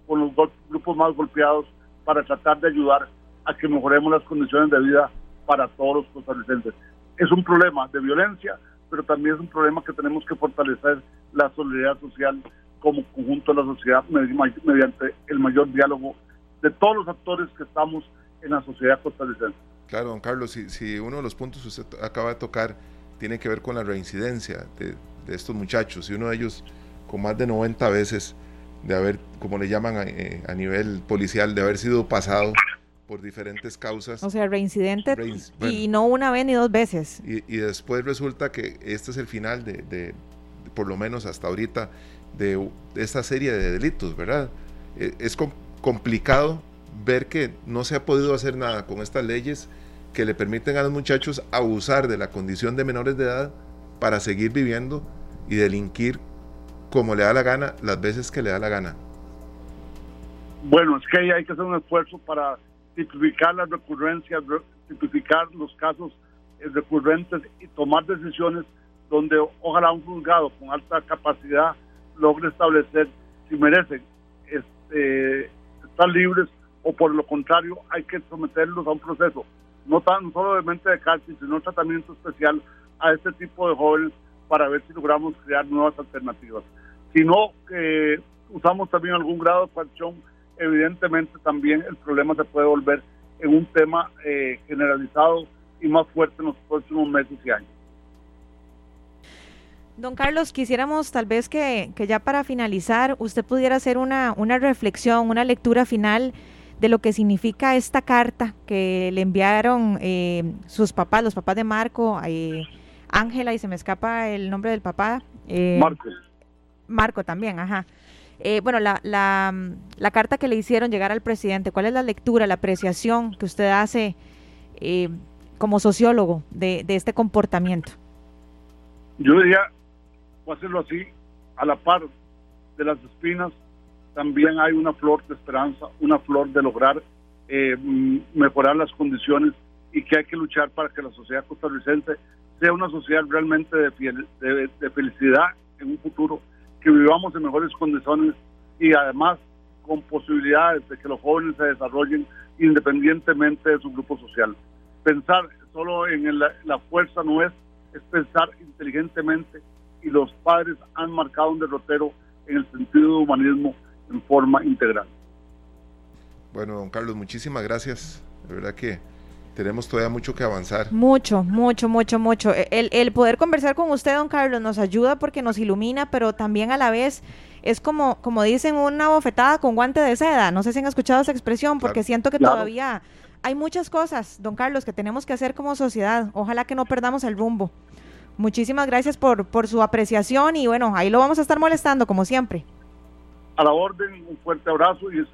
con los grupos más golpeados para tratar de ayudar a que mejoremos las condiciones de vida para todos los costarricenses. Es un problema de violencia, pero también es un problema que tenemos que fortalecer la solidaridad social como conjunto de la sociedad mediante el mayor diálogo de todos los actores que estamos en la sociedad costarricense. Claro, don Carlos, si, si uno de los puntos que usted acaba de tocar tiene que ver con la reincidencia de, estos muchachos, y uno de ellos con más de 90 veces de haber, como le llaman a, eh, a nivel policial, de haber sido pasado por diferentes causas. O sea, reincidente y no una vez ni dos veces. Y, y, después resulta que este es el final de, de, por lo menos hasta ahorita, de, esta serie de delitos, ¿verdad? E, es complicado ver que no se ha podido hacer nada con estas leyes que le permiten a los muchachos abusar de la condición de menores de edad para seguir viviendo y delinquir como le da la gana las veces que le da la gana. Bueno, es que hay que hacer un esfuerzo para tipificar las recurrencias, tipificar los casos eh, recurrentes y tomar decisiones donde ojalá un juzgado con alta capacidad logre establecer si merecen este, estar libres o por lo contrario hay que someterlos a un proceso, no tan solo de mente de cárcel, sino un tratamiento especial a este tipo de jóvenes para ver si logramos crear nuevas alternativas. Si no, que usamos también algún grado de coacción, evidentemente también el problema se puede volver en un tema eh, generalizado y más fuerte en los próximos meses y años. Don Carlos, quisiéramos tal vez que, que ya para finalizar usted pudiera hacer una, una reflexión, una lectura final de lo que significa esta carta que le enviaron eh, sus papás, los papás de Marco, eh, Ángela, y se me escapa el nombre del papá. Eh, Marco. Marco también, ajá. Bueno, la, la, la, carta que le hicieron llegar al presidente, ¿cuál es la lectura, la apreciación que usted hace como sociólogo de, este comportamiento? Yo diría, voy a hacerlo así, a la par de las espinas también hay una flor de esperanza, una flor de lograr eh, mejorar las condiciones y que hay que luchar para que la sociedad costarricense sea una sociedad realmente de, felicidad en un futuro, que vivamos en mejores condiciones y además con posibilidades de que los jóvenes se desarrollen independientemente de su grupo social. Pensar solo en la fuerza no es, es pensar inteligentemente y los padres han marcado un derrotero en el sentido de humanismo en forma integral. Bueno, don Carlos, muchísimas gracias. De verdad que tenemos todavía mucho que avanzar. Mucho, mucho, mucho, mucho. E, el, el, poder conversar con usted, don Carlos, nos ayuda porque nos ilumina, pero también a la vez es como, como dicen, una bofetada con guante de seda. No sé si han escuchado esa expresión, porque siento que todavía hay muchas cosas, don Carlos, que tenemos que hacer como sociedad. Ojalá que no perdamos el rumbo. Muchísimas gracias por, por su apreciación y bueno, ahí lo vamos a estar molestando como siempre. A la orden, un fuerte abrazo y,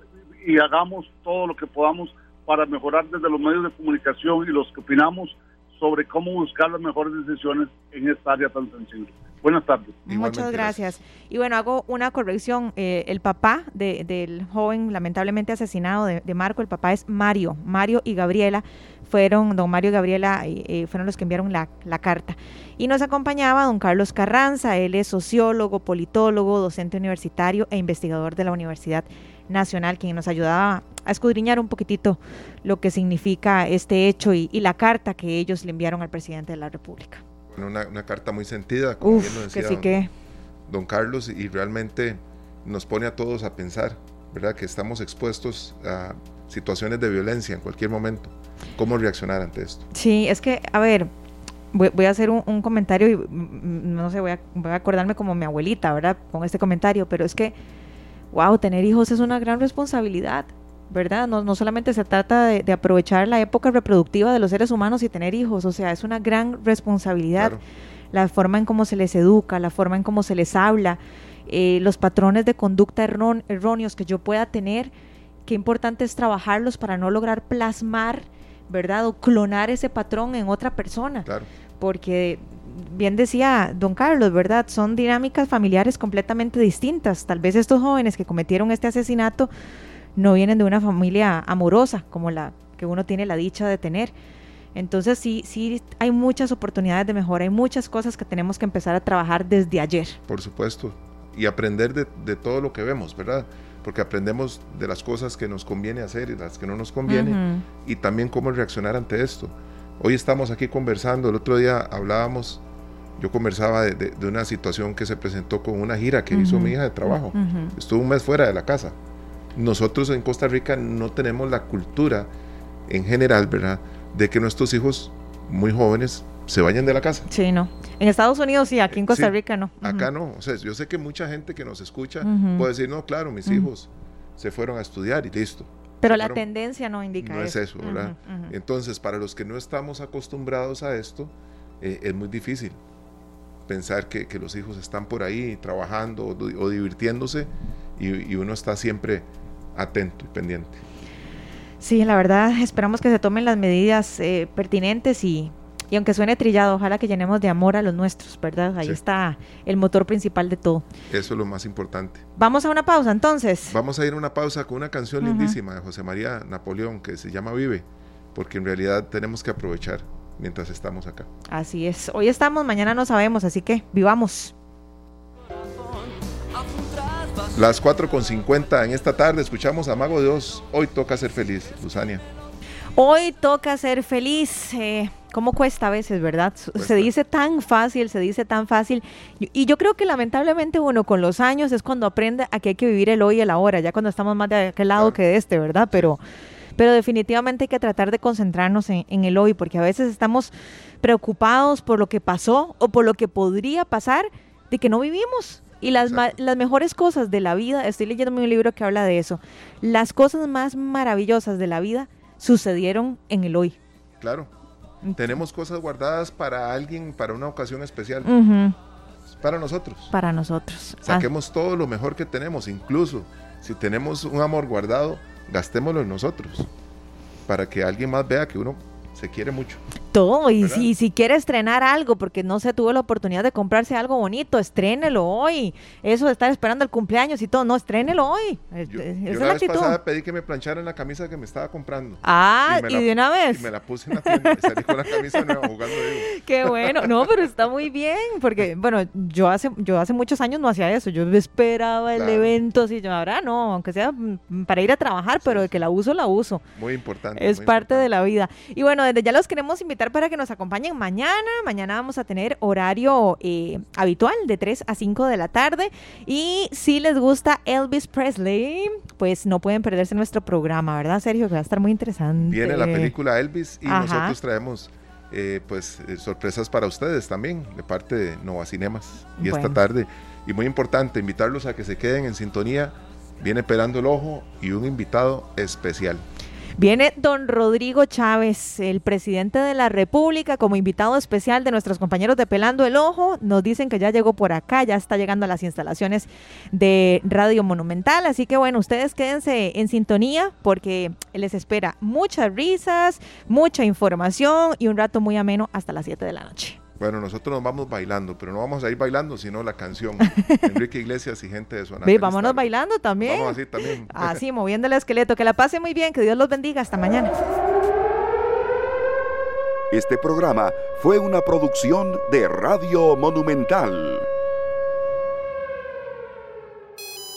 y hagamos todo lo que podamos para mejorar desde los medios de comunicación y los que opinamos sobre cómo buscar las mejores decisiones en esta área tan sensible. Buenas tardes. Muchas gracias. Y bueno, hago una corrección. Eh, el papá del joven lamentablemente asesinado de, Marco, el papá es Mario. Mario y Gabriela fueron, don Mario y Gabriela eh, eh, fueron los que enviaron la, la, carta. Y nos acompañaba don Carlos Carranza. Él es sociólogo, politólogo, docente universitario e investigador de la Universidad Nacional, quien nos ayudaba a escudriñar un poquitito lo que significa este hecho y, la carta que ellos le enviaron al presidente de la República. una, una, carta muy sentida, como Uf, bien decía que sí don, que... don Carlos, y realmente nos pone a todos a pensar, ¿verdad? Que estamos expuestos a situaciones de violencia en cualquier momento. ¿Cómo reaccionar ante esto? Sí, es que, a ver, voy, a hacer un, un, comentario y mm, no sé, voy a, voy a acordarme como mi abuelita, ¿verdad? Con este comentario, pero es que, wow, tener hijos es una gran responsabilidad. ¿verdad? No, no solamente se trata de, aprovechar la época reproductiva de los seres humanos y tener hijos, o sea, es una gran responsabilidad. La forma en cómo se les educa, la forma en cómo se les habla, eh, los patrones de conducta erróneos que yo pueda tener, qué importante es trabajarlos para no lograr plasmar, ¿verdad? O clonar ese patrón en otra persona. Porque bien decía don Carlos, ¿verdad? Son dinámicas familiares completamente distintas. Tal vez estos jóvenes que cometieron este asesinato no vienen de una familia amorosa como la que uno tiene la dicha de tener. Entonces sí, sí hay muchas oportunidades de mejora, hay muchas cosas que tenemos que empezar a trabajar desde ayer. Por supuesto, y aprender de, todo lo que vemos, ¿verdad? Porque aprendemos de las cosas que nos conviene hacer y las que no nos conviene, y también cómo reaccionar ante esto. Hoy estamos aquí conversando, el otro día hablábamos, yo conversaba de, una situación que se presentó con una gira que hizo mi hija de trabajo. Estuvo un mes fuera de la casa nosotros en Costa Rica no tenemos la cultura en general, ¿verdad? De que nuestros hijos muy jóvenes se vayan de la casa. Sí, no. En Estados Unidos sí, aquí en Costa Rica no. Acá no. O sea, yo sé que mucha gente que nos escucha puede decir, no, claro, mis hijos se fueron a estudiar y listo. Pero la tendencia no indica no eso. No es eso, ¿verdad? Entonces, para los que no estamos acostumbrados a esto, eh, es muy difícil pensar que, los hijos están por ahí trabajando o, divirtiéndose y, y uno está siempre atento y pendiente. Sí, la verdad, esperamos que se tomen las medidas eh, pertinentes y, y, aunque suene trillado, ojalá que llenemos de amor a los nuestros, ¿verdad? Ahí está el motor principal de todo. Eso es lo más importante. Vamos a una pausa entonces. Vamos a ir a una pausa con una canción lindísima de José María Napoleón que se llama Vive, porque en realidad tenemos que aprovechar mientras estamos acá. Así es, hoy estamos, mañana no sabemos, así que vivamos. Las 4.50 en esta tarde escuchamos a Mago de Dios. Hoy toca ser feliz, Luzania. Hoy toca ser feliz. Eh, ¿Cómo cuesta a veces, verdad? Se dice tan fácil, se dice tan fácil. Y yo creo que lamentablemente uno con los años es cuando aprende a que hay que vivir el hoy y el ahora, ya cuando estamos más de aquel lado que de este, ¿verdad? Pero, pero definitivamente hay que tratar de concentrarnos en el hoy, porque a veces estamos preocupados por lo que pasó o por lo que podría pasar de que no vivimos. Y las, las mejores cosas de la vida, estoy leyendo un libro que habla de eso, las cosas más maravillosas de la vida sucedieron en el hoy. Claro. Tenemos cosas guardadas para alguien, para una ocasión especial. Para nosotros. Para nosotros. Saquemos todo lo mejor que tenemos, incluso si tenemos un amor guardado, gastémoslo en nosotros, para que alguien más vea que uno se quiere mucho. Todo, y si, si quiere estrenar algo, porque no se tuvo la oportunidad de comprarse algo bonito, estrénelo hoy. Eso de estar esperando el cumpleaños y todo, no, estrénelo hoy. Yo, la, vez pasada pedí que me plancharan la camisa que me estaba comprando. Ah, y, de una vez. Y me la puse en la tienda, salí con la camisa nueva jugando. Qué bueno, no, pero está muy bien, porque, bueno, yo hace, yo hace muchos años no hacía eso, yo esperaba el evento, así, yo ahora no, aunque sea mm, para ir a trabajar, pero de que la uso, la uso. Muy importante. Es parte de la vida. Y bueno, desde ya los queremos invitar invitar para que nos acompañen mañana. Mañana vamos a tener horario eh, habitual de 3 a 5 de la tarde. Y si les gusta Elvis Presley, pues no pueden perderse nuestro programa, ¿verdad, Sergio? Que va a estar muy interesante. Viene la película Elvis y nosotros traemos eh, pues eh, sorpresas para ustedes también de parte de Nova Cinemas. Y esta tarde, y muy importante, invitarlos a que se queden en sintonía. Viene Pelando el Ojo y un invitado especial. Viene don Rodrigo Chávez, el presidente de la República, como invitado especial de nuestros compañeros de Pelando el Ojo. Nos dicen que ya llegó por acá, ya está llegando a las instalaciones de Radio Monumental. Así que bueno, ustedes quédense en sintonía porque les espera muchas risas, mucha información y un rato muy ameno hasta las 7 de la noche. Bueno, nosotros nos vamos bailando, pero no vamos a ir bailando, sino la canción. Enrique Iglesias y gente de Zona. vámonos bailando también. Vamos así también. Así, moviendo el esqueleto. Que la pase muy bien, que Dios los bendiga. Hasta mañana. Este programa fue una producción de Radio Monumental.